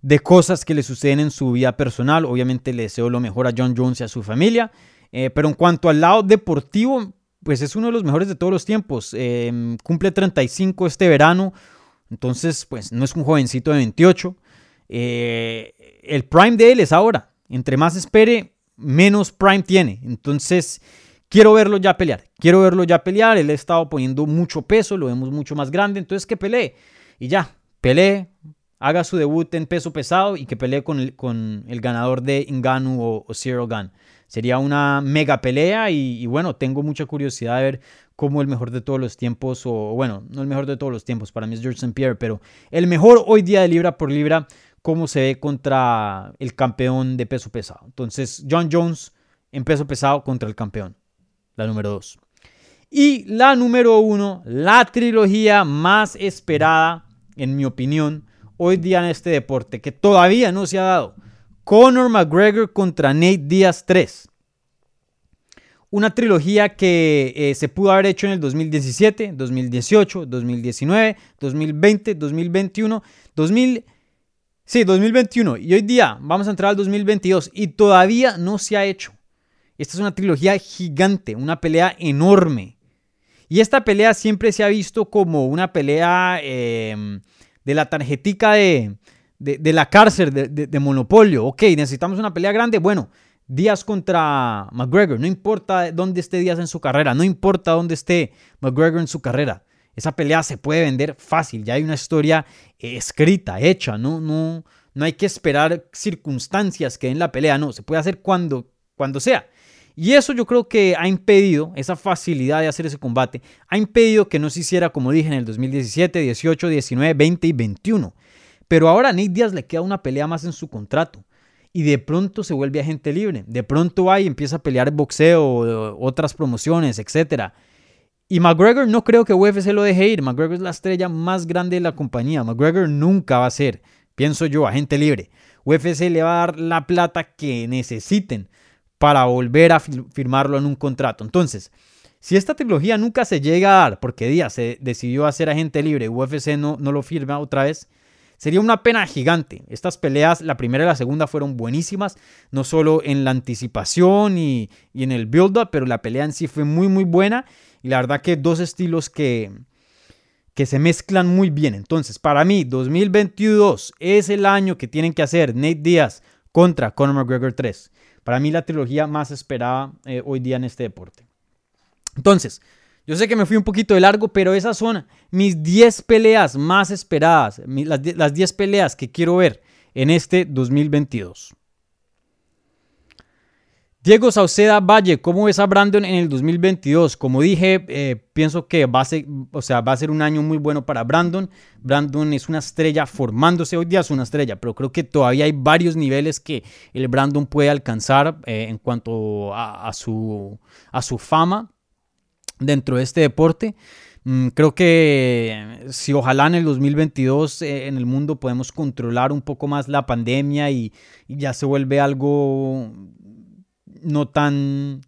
de cosas que le suceden en su vida personal. Obviamente le deseo lo mejor a John Jones y a su familia. pero en cuanto al lado deportivo, pues es uno de los mejores de todos los tiempos. Em, cumple 35 este verano, entonces pues no es un jovencito de 28. Eh, el prime de él es ahora. Entre más espere, menos prime tiene. Entonces quiero verlo ya pelear. Quiero verlo ya pelear. Él ha estado poniendo mucho peso, lo vemos mucho más grande. Entonces que pelee. Y ya, pelee, haga su debut en peso pesado y que pelee con el, con el ganador de Inganu o, o Zero Gun. Sería una mega pelea y, bueno, tengo mucha curiosidad de ver cómo el mejor de todos los tiempos, o bueno, no el mejor de todos los tiempos, para mí es George St. Pierre, pero el mejor hoy día de libra por libra, cómo se ve contra el campeón de peso pesado. Entonces, John Jones en peso pesado contra el campeón, la número dos. Y la número uno, la trilogía más esperada, en mi opinión, hoy día en este deporte, que todavía no se ha dado. Conor McGregor contra Nate Diaz 3. Una trilogía que eh, se pudo haber hecho en el 2017, 2018, 2019, 2020, 2021, 2000, sí, 2021. Y hoy día vamos a entrar al 2022 y todavía no se ha hecho. Esta es una trilogía gigante, una pelea enorme. Y esta pelea siempre se ha visto como una pelea em, de la tarjetica de, de, la cárcel de, monopolio. Ok, necesitamos una pelea grande. Bueno, Díaz contra McGregor. No importa dónde esté Díaz en su carrera. No importa dónde esté McGregor en su carrera. Esa pelea se puede vender fácil. Ya hay una historia eh, escrita, hecha. No, no, no hay que esperar circunstancias que den la pelea. No, se puede hacer cuando, cuando sea. Y eso yo creo que ha impedido, esa facilidad de hacer ese combate, ha impedido que no se hiciera, como dije, en el 2017, 18, 19, 20 y 21. Pero ahora a Nate Díaz le queda una pelea más en su contrato. Y de pronto se vuelve agente libre. De pronto y empieza a pelear boxeo, otras promociones, etc. Y McGregor no creo que UFC lo deje ir. McGregor es la estrella más grande de la compañía. McGregor nunca va a ser, pienso yo, agente libre. UFC le va a dar la plata que necesiten para volver a firmarlo en un contrato. Entonces, si esta trilogía nunca se llega a dar porque Díaz se decidió hacer agente libre, UFC no, no lo firma otra vez, Sería una pena gigante. Estas peleas, la primera y la segunda, fueron buenísimas, no solo en la anticipación y, en el build-up, pero la pelea en sí fue muy, muy buena. Y la verdad que dos estilos que, que se mezclan muy bien. Entonces, para mí, 2022 es el año que tienen que hacer Nate Díaz contra Conor McGregor 3. Para mí, la trilogía más esperada eh, hoy día en este deporte. Entonces, yo sé que me fui un poquito de largo, pero esas son mis 10 peleas más esperadas, las 10 peleas que quiero ver en este 2022. Diego Sauceda Valle, ¿cómo ves a Brandon en el 2022? Como dije, eh, pienso que va a, ser, o sea, va a ser un año muy bueno para Brandon. Brandon es una estrella formándose, hoy día es una estrella, pero creo que todavía hay varios niveles que el Brandon puede alcanzar eh, en cuanto a, su, a su fama dentro de este deporte. Mm, creo que si ojalá en el 2022 eh, en el mundo podemos controlar un poco más la pandemia y ya se vuelve algo no tan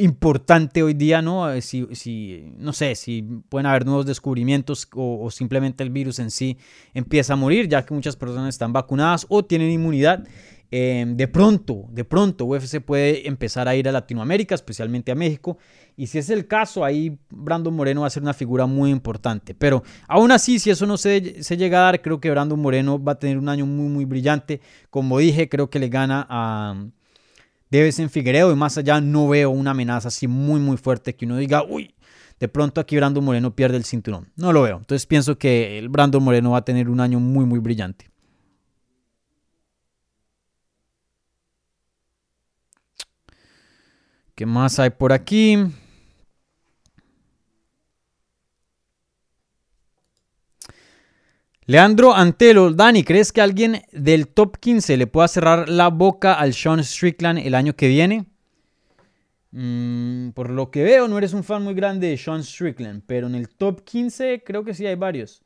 importante hoy día, ¿no? Eh, si, si, no sé, si pueden haber nuevos descubrimientos o, simplemente el virus en sí empieza a morir, ya que muchas personas están vacunadas o tienen inmunidad. Em, de pronto, de pronto, UFC puede empezar a ir a Latinoamérica, especialmente a México. Y si es el caso, ahí Brandon Moreno va a ser una figura muy importante. Pero aún así, si eso no se, llega a dar, creo que Brandon Moreno va a tener un año muy, muy brillante. Como dije, creo que le gana a, debes en Figueredo y más allá no veo una amenaza así muy muy fuerte que uno diga, uy, de pronto aquí Brandon Moreno pierde el cinturón. No lo veo. Entonces pienso que el Brandon Moreno va a tener un año muy muy brillante. ¿Qué más hay por aquí? Leandro Antelo, Dani, ¿crees que alguien del top 15 le pueda cerrar la boca al Sean Strickland el año que viene? Mm, por lo que veo, no eres un fan muy grande de Sean Strickland, pero en el top 15 creo que sí hay varios.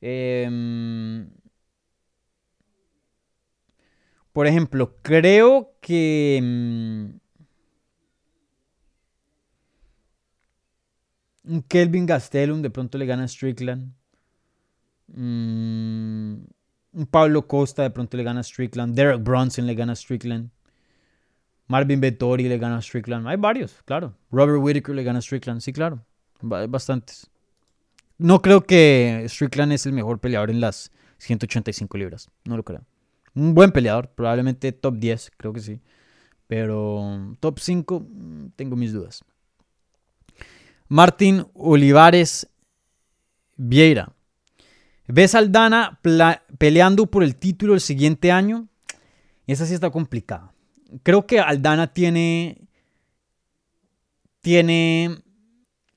Em, por ejemplo, creo que... un Kelvin Gastelum de pronto le gana a Strickland. Mm, un Pablo Costa de pronto le gana a Strickland. Derek Bronson le gana a Strickland. Marvin Vettori le gana a Strickland. Hay varios, claro. Robert Whitaker le gana a Strickland. Sí, claro. Bastantes. No creo que Strickland es el mejor peleador en las 185 libras. No lo creo. Un buen peleador. Probablemente top 10. Creo que sí. Pero top 5 mm, tengo mis dudas. Martín Olivares Vieira. ¿Ves a Aldana peleando por el título el siguiente año? Esa sí está complicada. Creo que Aldana tiene, tiene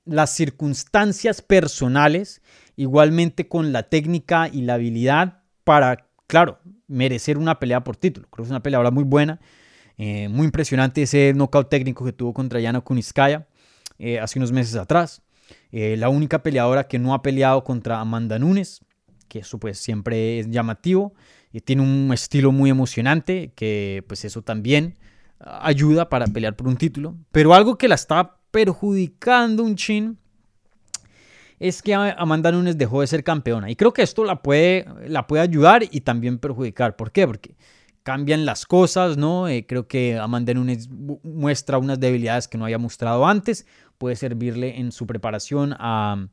las circunstancias personales, igualmente con la técnica y la habilidad para, claro, merecer una pelea por título. Creo que es una peleadora muy buena, eh, muy impresionante ese knockout técnico que tuvo contra Yana Kuniskaya eh, hace unos meses atrás. Eh, la única peleadora que no ha peleado contra Amanda Nunes que eso pues siempre es llamativo y tiene un estilo muy emocionante que pues eso también ayuda para pelear por un título. Pero algo que la está perjudicando un chin es que Amanda Nunes dejó de ser campeona. Y creo que esto la puede, la puede ayudar y también perjudicar. ¿Por qué? Porque cambian las cosas, ¿no? Eh, creo que Amanda Nunes muestra unas debilidades que no había mostrado antes. Puede servirle en su preparación a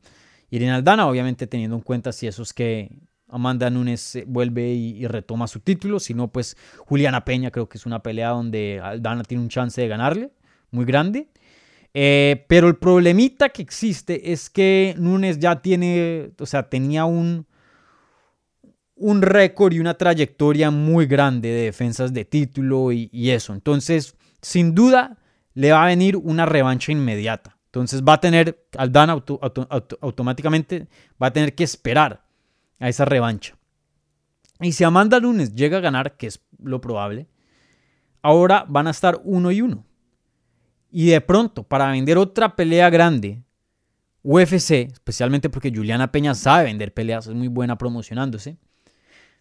Irene Aldana, obviamente teniendo en cuenta si eso es que Amanda Nunes vuelve y, retoma su título, si no, pues Juliana Peña creo que es una pelea donde Aldana tiene un chance de ganarle, muy grande. Eh, pero el problemita que existe es que Nunes ya tiene, o sea, tenía un, un récord y una trayectoria muy grande de defensas de título y eso. Entonces, sin duda, le va a venir una revancha inmediata. Entonces va a tener, Aldana automáticamente va a tener que esperar a esa revancha. Y si Amanda Lunes llega a ganar, que es lo probable, ahora van a estar uno y uno. Y de pronto, para vender otra pelea grande, UFC, especialmente porque Juliana Peña sabe vender peleas, es muy buena promocionándose,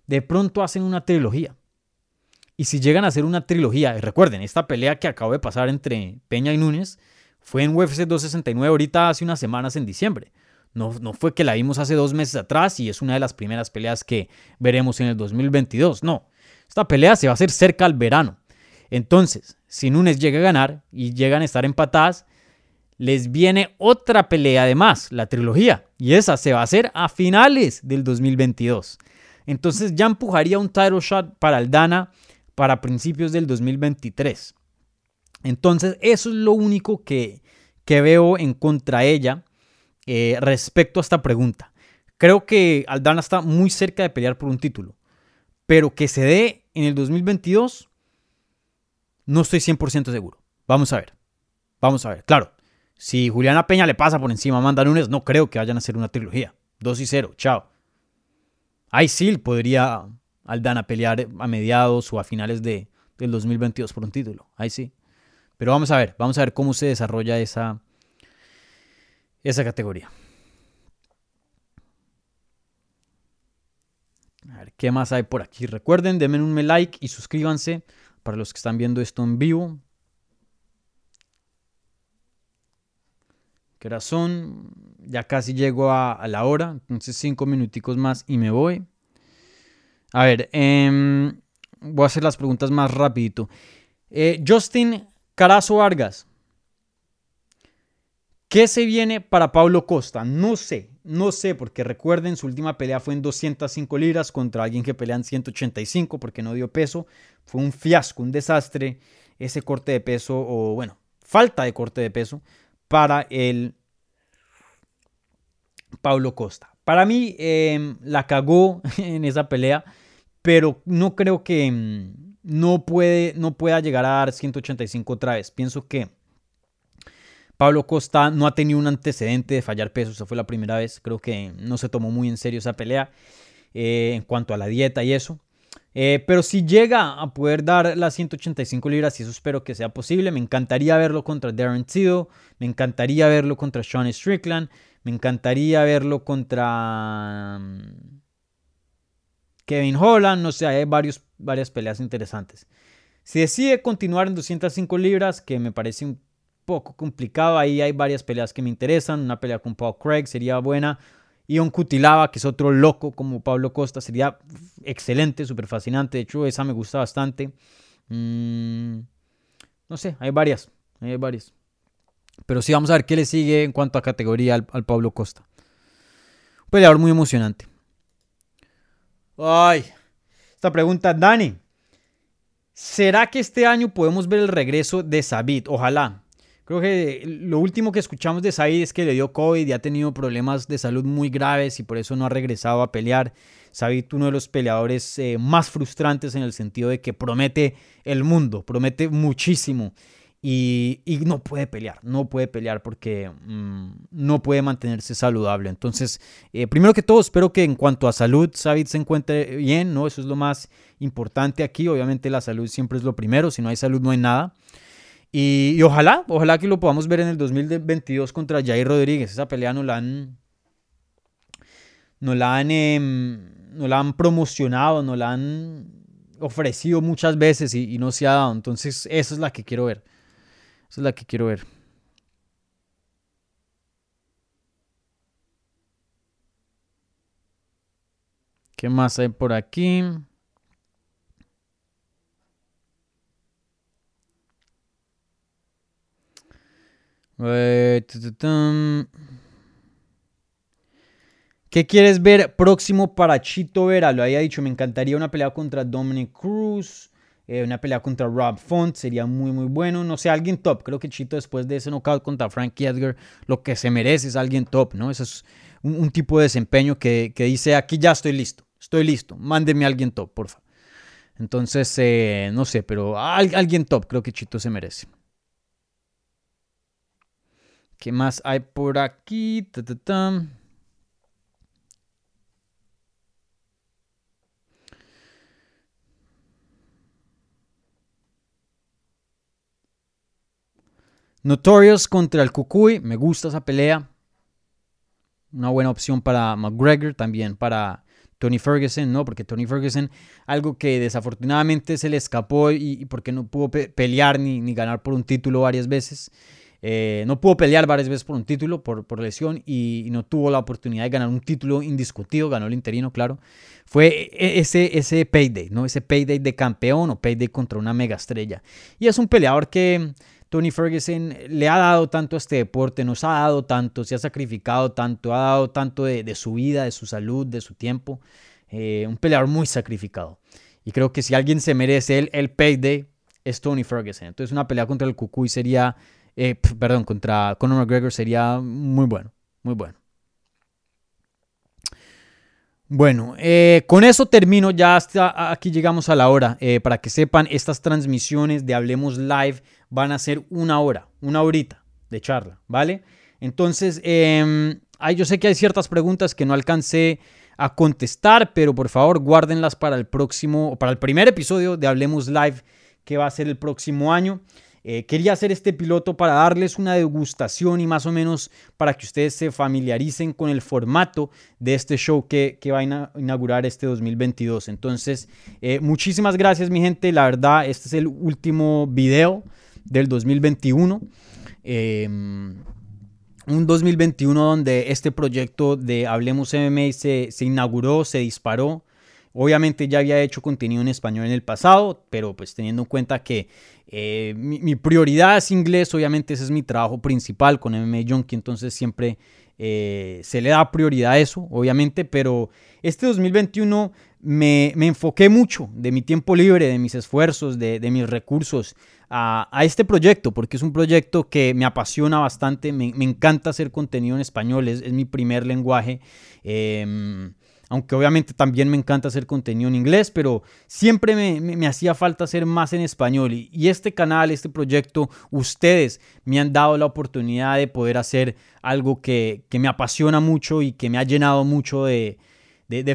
de pronto hacen una trilogía. Y si llegan a hacer una trilogía, recuerden, esta pelea que acabo de pasar entre Peña y Núñez, fue en UFC 269 ahorita hace unas semanas en diciembre. No, no fue que la vimos hace dos meses atrás y es una de las primeras peleas que veremos en el 2022. No, esta pelea se va a hacer cerca al verano. Entonces, si Nunes llega a ganar y llegan a estar empatadas, les viene otra pelea además, la trilogía. Y esa se va a hacer a finales del 2022. Entonces ya empujaría un title shot para Aldana para principios del 2023. Entonces, eso es lo único que, veo en contra ella eh, respecto a esta pregunta. Creo que Aldana está muy cerca de pelear por un título, pero que se dé en el 2022, no estoy 100% seguro. Vamos a ver. Vamos a ver. Claro, si Juliana Peña le pasa por encima a Amanda no creo que vayan a hacer una trilogía. 2 y 0, chao. Ahí sí podría Aldana pelear a mediados o a finales de, del 2022 por un título. Ahí sí. Pero vamos a ver, vamos a ver cómo se desarrolla esa, esa categoría. A ver, ¿qué más hay por aquí? Recuerden, denme un like y suscríbanse para los que están viendo esto en vivo. ¿Qué razón? Ya casi llego a, la hora, entonces cinco minuticos más y me voy. A ver, em, voy a hacer las preguntas más rapidito. Eh, Justin Carazo Vargas. ¿Qué se viene para Pablo Costa? No sé, no sé, porque recuerden, su última pelea fue en 205 libras contra alguien que pelea en 185 porque no dio peso. Fue un fiasco, un desastre ese corte de peso, o bueno, falta de corte de peso para el Pablo Costa. Para mí em, la cagó en esa pelea, pero no creo que em, no, puede, no pueda llegar a dar 185 otra vez. Pienso que Pablo Costa no ha tenido un antecedente de fallar peso, esa fue la primera vez. Creo que no se tomó muy en serio esa pelea eh, en cuanto a la dieta y eso. Eh, pero si llega a poder dar las 185 libras, y eso espero que sea posible, me encantaría verlo contra Darren Till, me encantaría verlo contra Sean Strickland, me encantaría verlo contra mm, Kevin Holland, no sé, hay varios, varias peleas interesantes. Si decide continuar en 205 libras, que me parece un poco complicado, ahí hay varias peleas que me interesan, una pelea con Paul Craig sería buena, Ion Cutilaba, que es otro loco como Pablo Costa, sería excelente, súper fascinante. De hecho, esa me gusta bastante. Mm, no sé, hay varias. Hay varias. Pero sí, vamos a ver qué le sigue en cuanto a categoría al, Pablo Costa. Un peleador muy emocionante. Ay, esta pregunta, Dani. ¿Será que este año podemos ver el regreso de Sabit? Ojalá. Creo que lo último que escuchamos de Said es que le dio COVID y ha tenido problemas de salud muy graves y por eso no ha regresado a pelear. Said, uno de los peleadores eh, más frustrantes en el sentido de que promete el mundo, promete muchísimo y, no puede pelear, no puede pelear porque mm, no puede mantenerse saludable. Entonces, eh, primero que todo, espero que en cuanto a salud, Said se encuentre bien, ¿no? Eso es lo más importante aquí. Obviamente la salud siempre es lo primero, si no hay salud no hay nada. Y, ojalá, ojalá que lo podamos ver en el 2022 contra Jair Rodríguez. Esa pelea no la han, no la han, em, no la han promocionado, no la han ofrecido muchas veces y, no se ha dado. Entonces, esa es la que quiero ver. Esa es la que quiero ver. ¿Qué más hay por aquí? ¿Qué quieres ver próximo para Chito Vera? Lo había dicho, me encantaría una pelea contra Dominic Cruz, eh, una pelea contra Rob Font, sería muy muy bueno. No sé, alguien top. Creo que Chito después de ese knockout contra Frankie Edgar, lo que se merece es alguien top, ¿no? Ese es un, tipo de desempeño que, dice, aquí ya estoy listo, estoy listo, mándeme a alguien top, por favor. Entonces, eh, no sé, pero alguien top creo que Chito se merece. ¿Qué más hay por aquí? Notorious contra el Cucuy. Me gusta esa pelea. Una buena opción para McGregor, también para Tony Ferguson, ¿no? Porque Tony Ferguson, algo que desafortunadamente se le escapó y, porque no pudo pelear ni, ganar por un título varias veces. Eh, no pudo pelear varias veces por un título, por, lesión, y, no tuvo la oportunidad de ganar un título indiscutido, ganó el interino, claro. Fue e, ese, ese payday, ¿no? Ese payday de campeón o payday contra una mega estrella. Y es un peleador que Tony Ferguson le ha dado tanto a este deporte, nos ha dado tanto, se ha sacrificado tanto, ha dado tanto de, su vida, de su salud, de su tiempo. Eh, un peleador muy sacrificado. Y creo que si alguien se merece el, el payday, es Tony Ferguson. Entonces una pelea contra el Cucuy sería eh, perdón, contra Conor McGregor sería muy bueno, muy bueno. Bueno, eh, con eso termino, ya hasta aquí llegamos a la hora. Eh, para que sepan, estas transmisiones de Hablemos Live van a ser una hora, una horita de charla, ¿vale? Entonces, eh, yo sé que hay ciertas preguntas que no alcancé a contestar, pero por favor guárdenlas para el próximo, para el primer episodio de Hablemos Live, que va a ser el próximo año. Eh, quería hacer este piloto para darles una degustación y más o menos para que ustedes se familiaricen con el formato de este show que, va a inaugurar este 2022. Entonces, eh, muchísimas gracias mi gente. La verdad, este es el último video del 2021. Em, un 2021 donde este proyecto de Hablemos MMA se, se inauguró, se disparó. Obviamente ya había hecho contenido en español en el pasado, pero pues teniendo en cuenta que eh, mi, prioridad es inglés, obviamente ese es mi trabajo principal con MMA Junkie, entonces siempre eh, se le da prioridad a eso, obviamente, pero este 2021 me, enfoqué mucho de mi tiempo libre, de mis esfuerzos, de, mis recursos a, este proyecto, porque es un proyecto que me apasiona bastante, me, encanta hacer contenido en español, es, mi primer lenguaje. Em, aunque obviamente también me encanta hacer contenido en inglés, pero siempre me, hacía falta hacer más en español. Y, este canal, este proyecto, ustedes me han dado la oportunidad de poder hacer algo que, me apasiona mucho y que me ha llenado mucho de,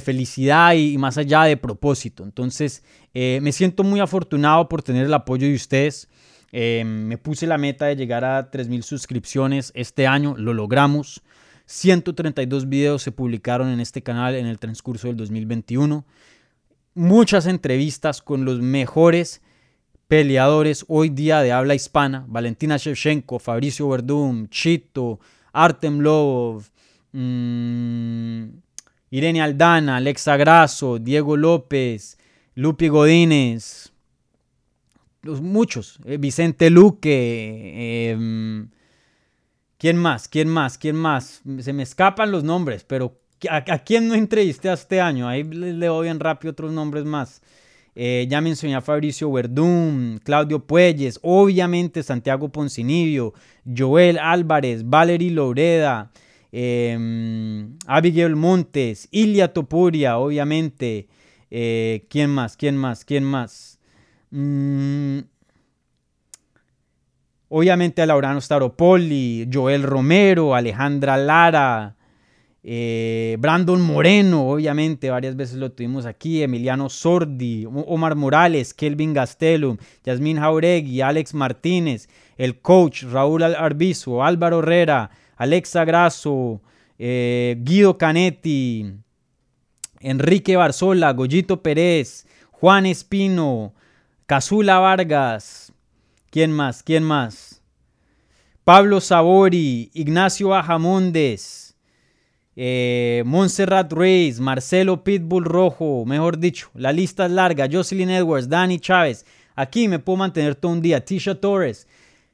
felicidad y, más allá de propósito. Entonces, eh, me siento muy afortunado por tener el apoyo de ustedes. Eh, me puse la meta de llegar a 3.000 suscripciones este año, lo logramos. 132 videos se publicaron en este canal en el transcurso del 2021. Muchas entrevistas con los mejores peleadores hoy día de habla hispana. Valentina Shevchenko, Fabricio Verdum, Chito, Artem Lobov, mm, Irene Aldana, Alexa Grasso, Diego López, Lupi Godínez, muchos, eh, Vicente Luque, em, ¿Quién más? ¿Quién más? ¿Quién más? Se me escapan los nombres, pero ¿a, quién no entrevisté este año? Ahí le, doy en rápido otros nombres más. Eh, ya mencioné a Fabricio Verdún, Claudio Puelles, obviamente Santiago Poncinibio, Joel Álvarez, Valery Loreda, em, Abigail Montes, Ilia Topuria, obviamente. Eh, ¿Quién más? ¿Quién más? ¿Quién más? Mm, Obviamente a Laurano Staropoli, Joel Romero, Alejandra Lara, eh, Brandon Moreno, obviamente, varias veces lo tuvimos aquí, Emiliano Sordi, Omar Morales, Kelvin Gastelum, Yasmín Jauregui, Alex Martínez, el coach Raúl Arbizo, Álvaro Herrera, Alexa Grasso, eh, Guido Canetti, Enrique Barzola, Goyito Pérez, Juan Espino, Casula Vargas, ¿Quién más? ¿Quién más? Pablo Sabori, Ignacio Ajamondes, eh, Montserrat Reyes, Marcelo Pitbull Rojo, mejor dicho, la lista es larga, Jocelyn Edwards, Dani Chávez. Aquí me puedo mantener todo un día. Tisha Torres,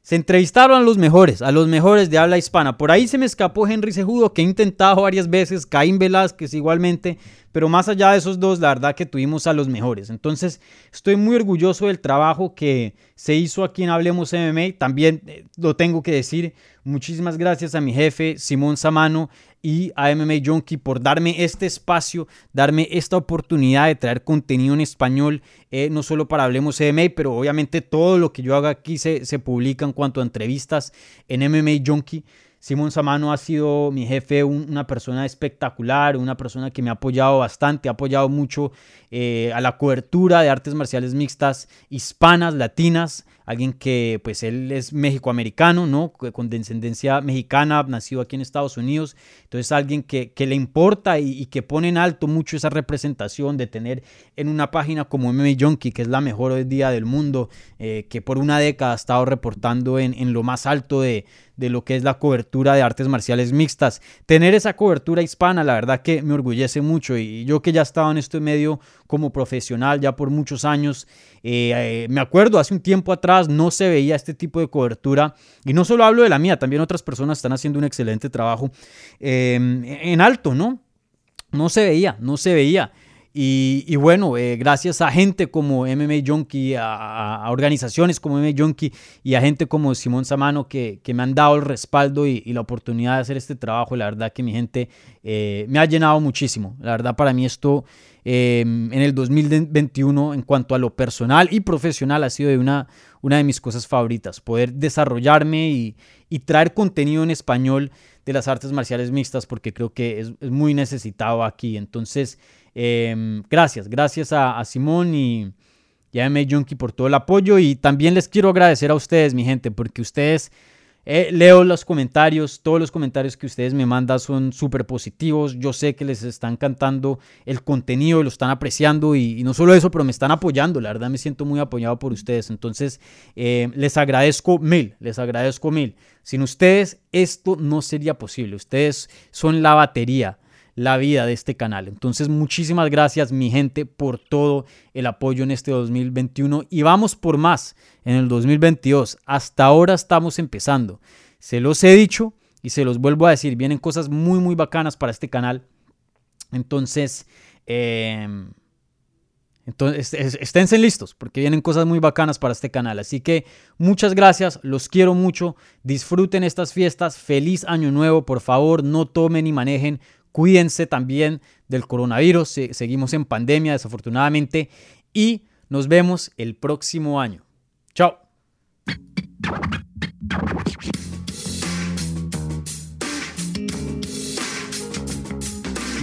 se entrevistaron a los mejores, a los mejores de habla hispana. Por ahí se me escapó Henry Sejudo, que he intentado varias veces, Caín Velázquez igualmente, pero más allá de esos dos, la verdad que tuvimos a los mejores. Entonces, estoy muy orgulloso del trabajo que se hizo aquí en Hablemos MMA. También eh, lo tengo que decir, muchísimas gracias a mi jefe Simón Samano y a MMA Junkie por darme este espacio, darme esta oportunidad de traer contenido en español, eh, no solo para Hablemos MMA, pero obviamente todo lo que yo haga aquí se, se publica en cuanto a entrevistas en MMA Junkie. Simón Samano ha sido mi jefe, una persona espectacular, una persona que me ha apoyado bastante, ha apoyado mucho eh, a la cobertura de artes marciales mixtas hispanas, latinas, alguien que pues él es mexicoamericano, ¿no? Con descendencia mexicana, nacido aquí en Estados Unidos, entonces alguien que, le importa y, que pone en alto mucho esa representación de tener en una página como MMA Junkie, que es la mejor hoy día del mundo, eh, que por una década ha estado reportando en, en lo más alto de, de lo que es la cobertura de artes marciales mixtas. Tener esa cobertura hispana, la verdad que me orgullece mucho y yo que ya estaba en este medio como profesional ya por muchos años, eh, eh, me acuerdo hace un tiempo atrás no se veía este tipo de cobertura y no solo hablo de la mía, también otras personas están haciendo un excelente trabajo em, en alto, ¿no? No se veía, no se veía. Y, bueno, eh, gracias a gente como MMA Junkie, a, organizaciones como MMA Junkie y a gente como Simón Samano que, me han dado el respaldo y, la oportunidad de hacer este trabajo. La verdad que mi gente eh, me ha llenado muchísimo. La verdad para mí esto em, en el 2021 en cuanto a lo personal y profesional ha sido de una, una de mis cosas favoritas. Poder desarrollarme y, traer contenido en español de las artes marciales mixtas porque creo que es, es muy necesitado aquí. Entonces... Em, gracias, gracias a, Simón y, a M. Por todo el apoyo. Y también les quiero agradecer a ustedes, mi gente, porque ustedes, eh, leo los comentarios, todos los comentarios que ustedes me mandan son súper positivos. Yo sé que les están cantando el contenido, lo están apreciando y, no solo eso, pero me están apoyando. La verdad me siento muy apoyado por ustedes. Entonces, eh, les agradezco mil, les agradezco mil. Sin ustedes, esto no sería posible. Ustedes son la batería la vida de este canal. Entonces, muchísimas gracias, mi gente, por todo el apoyo en este 2021 y vamos por más en el 2022. Hasta ahora estamos empezando. Se los he dicho y se los vuelvo a decir, vienen cosas muy, muy bacanas para este canal. Entonces, em, entonces, esténse listos porque vienen cosas muy bacanas para este canal. Así que muchas gracias, los quiero mucho. Disfruten estas fiestas. Feliz año nuevo. Por favor, no tomen y manejen Cuídense también del coronavirus. Seguimos en pandemia, desafortunadamente. Y nos vemos el próximo año. Chao.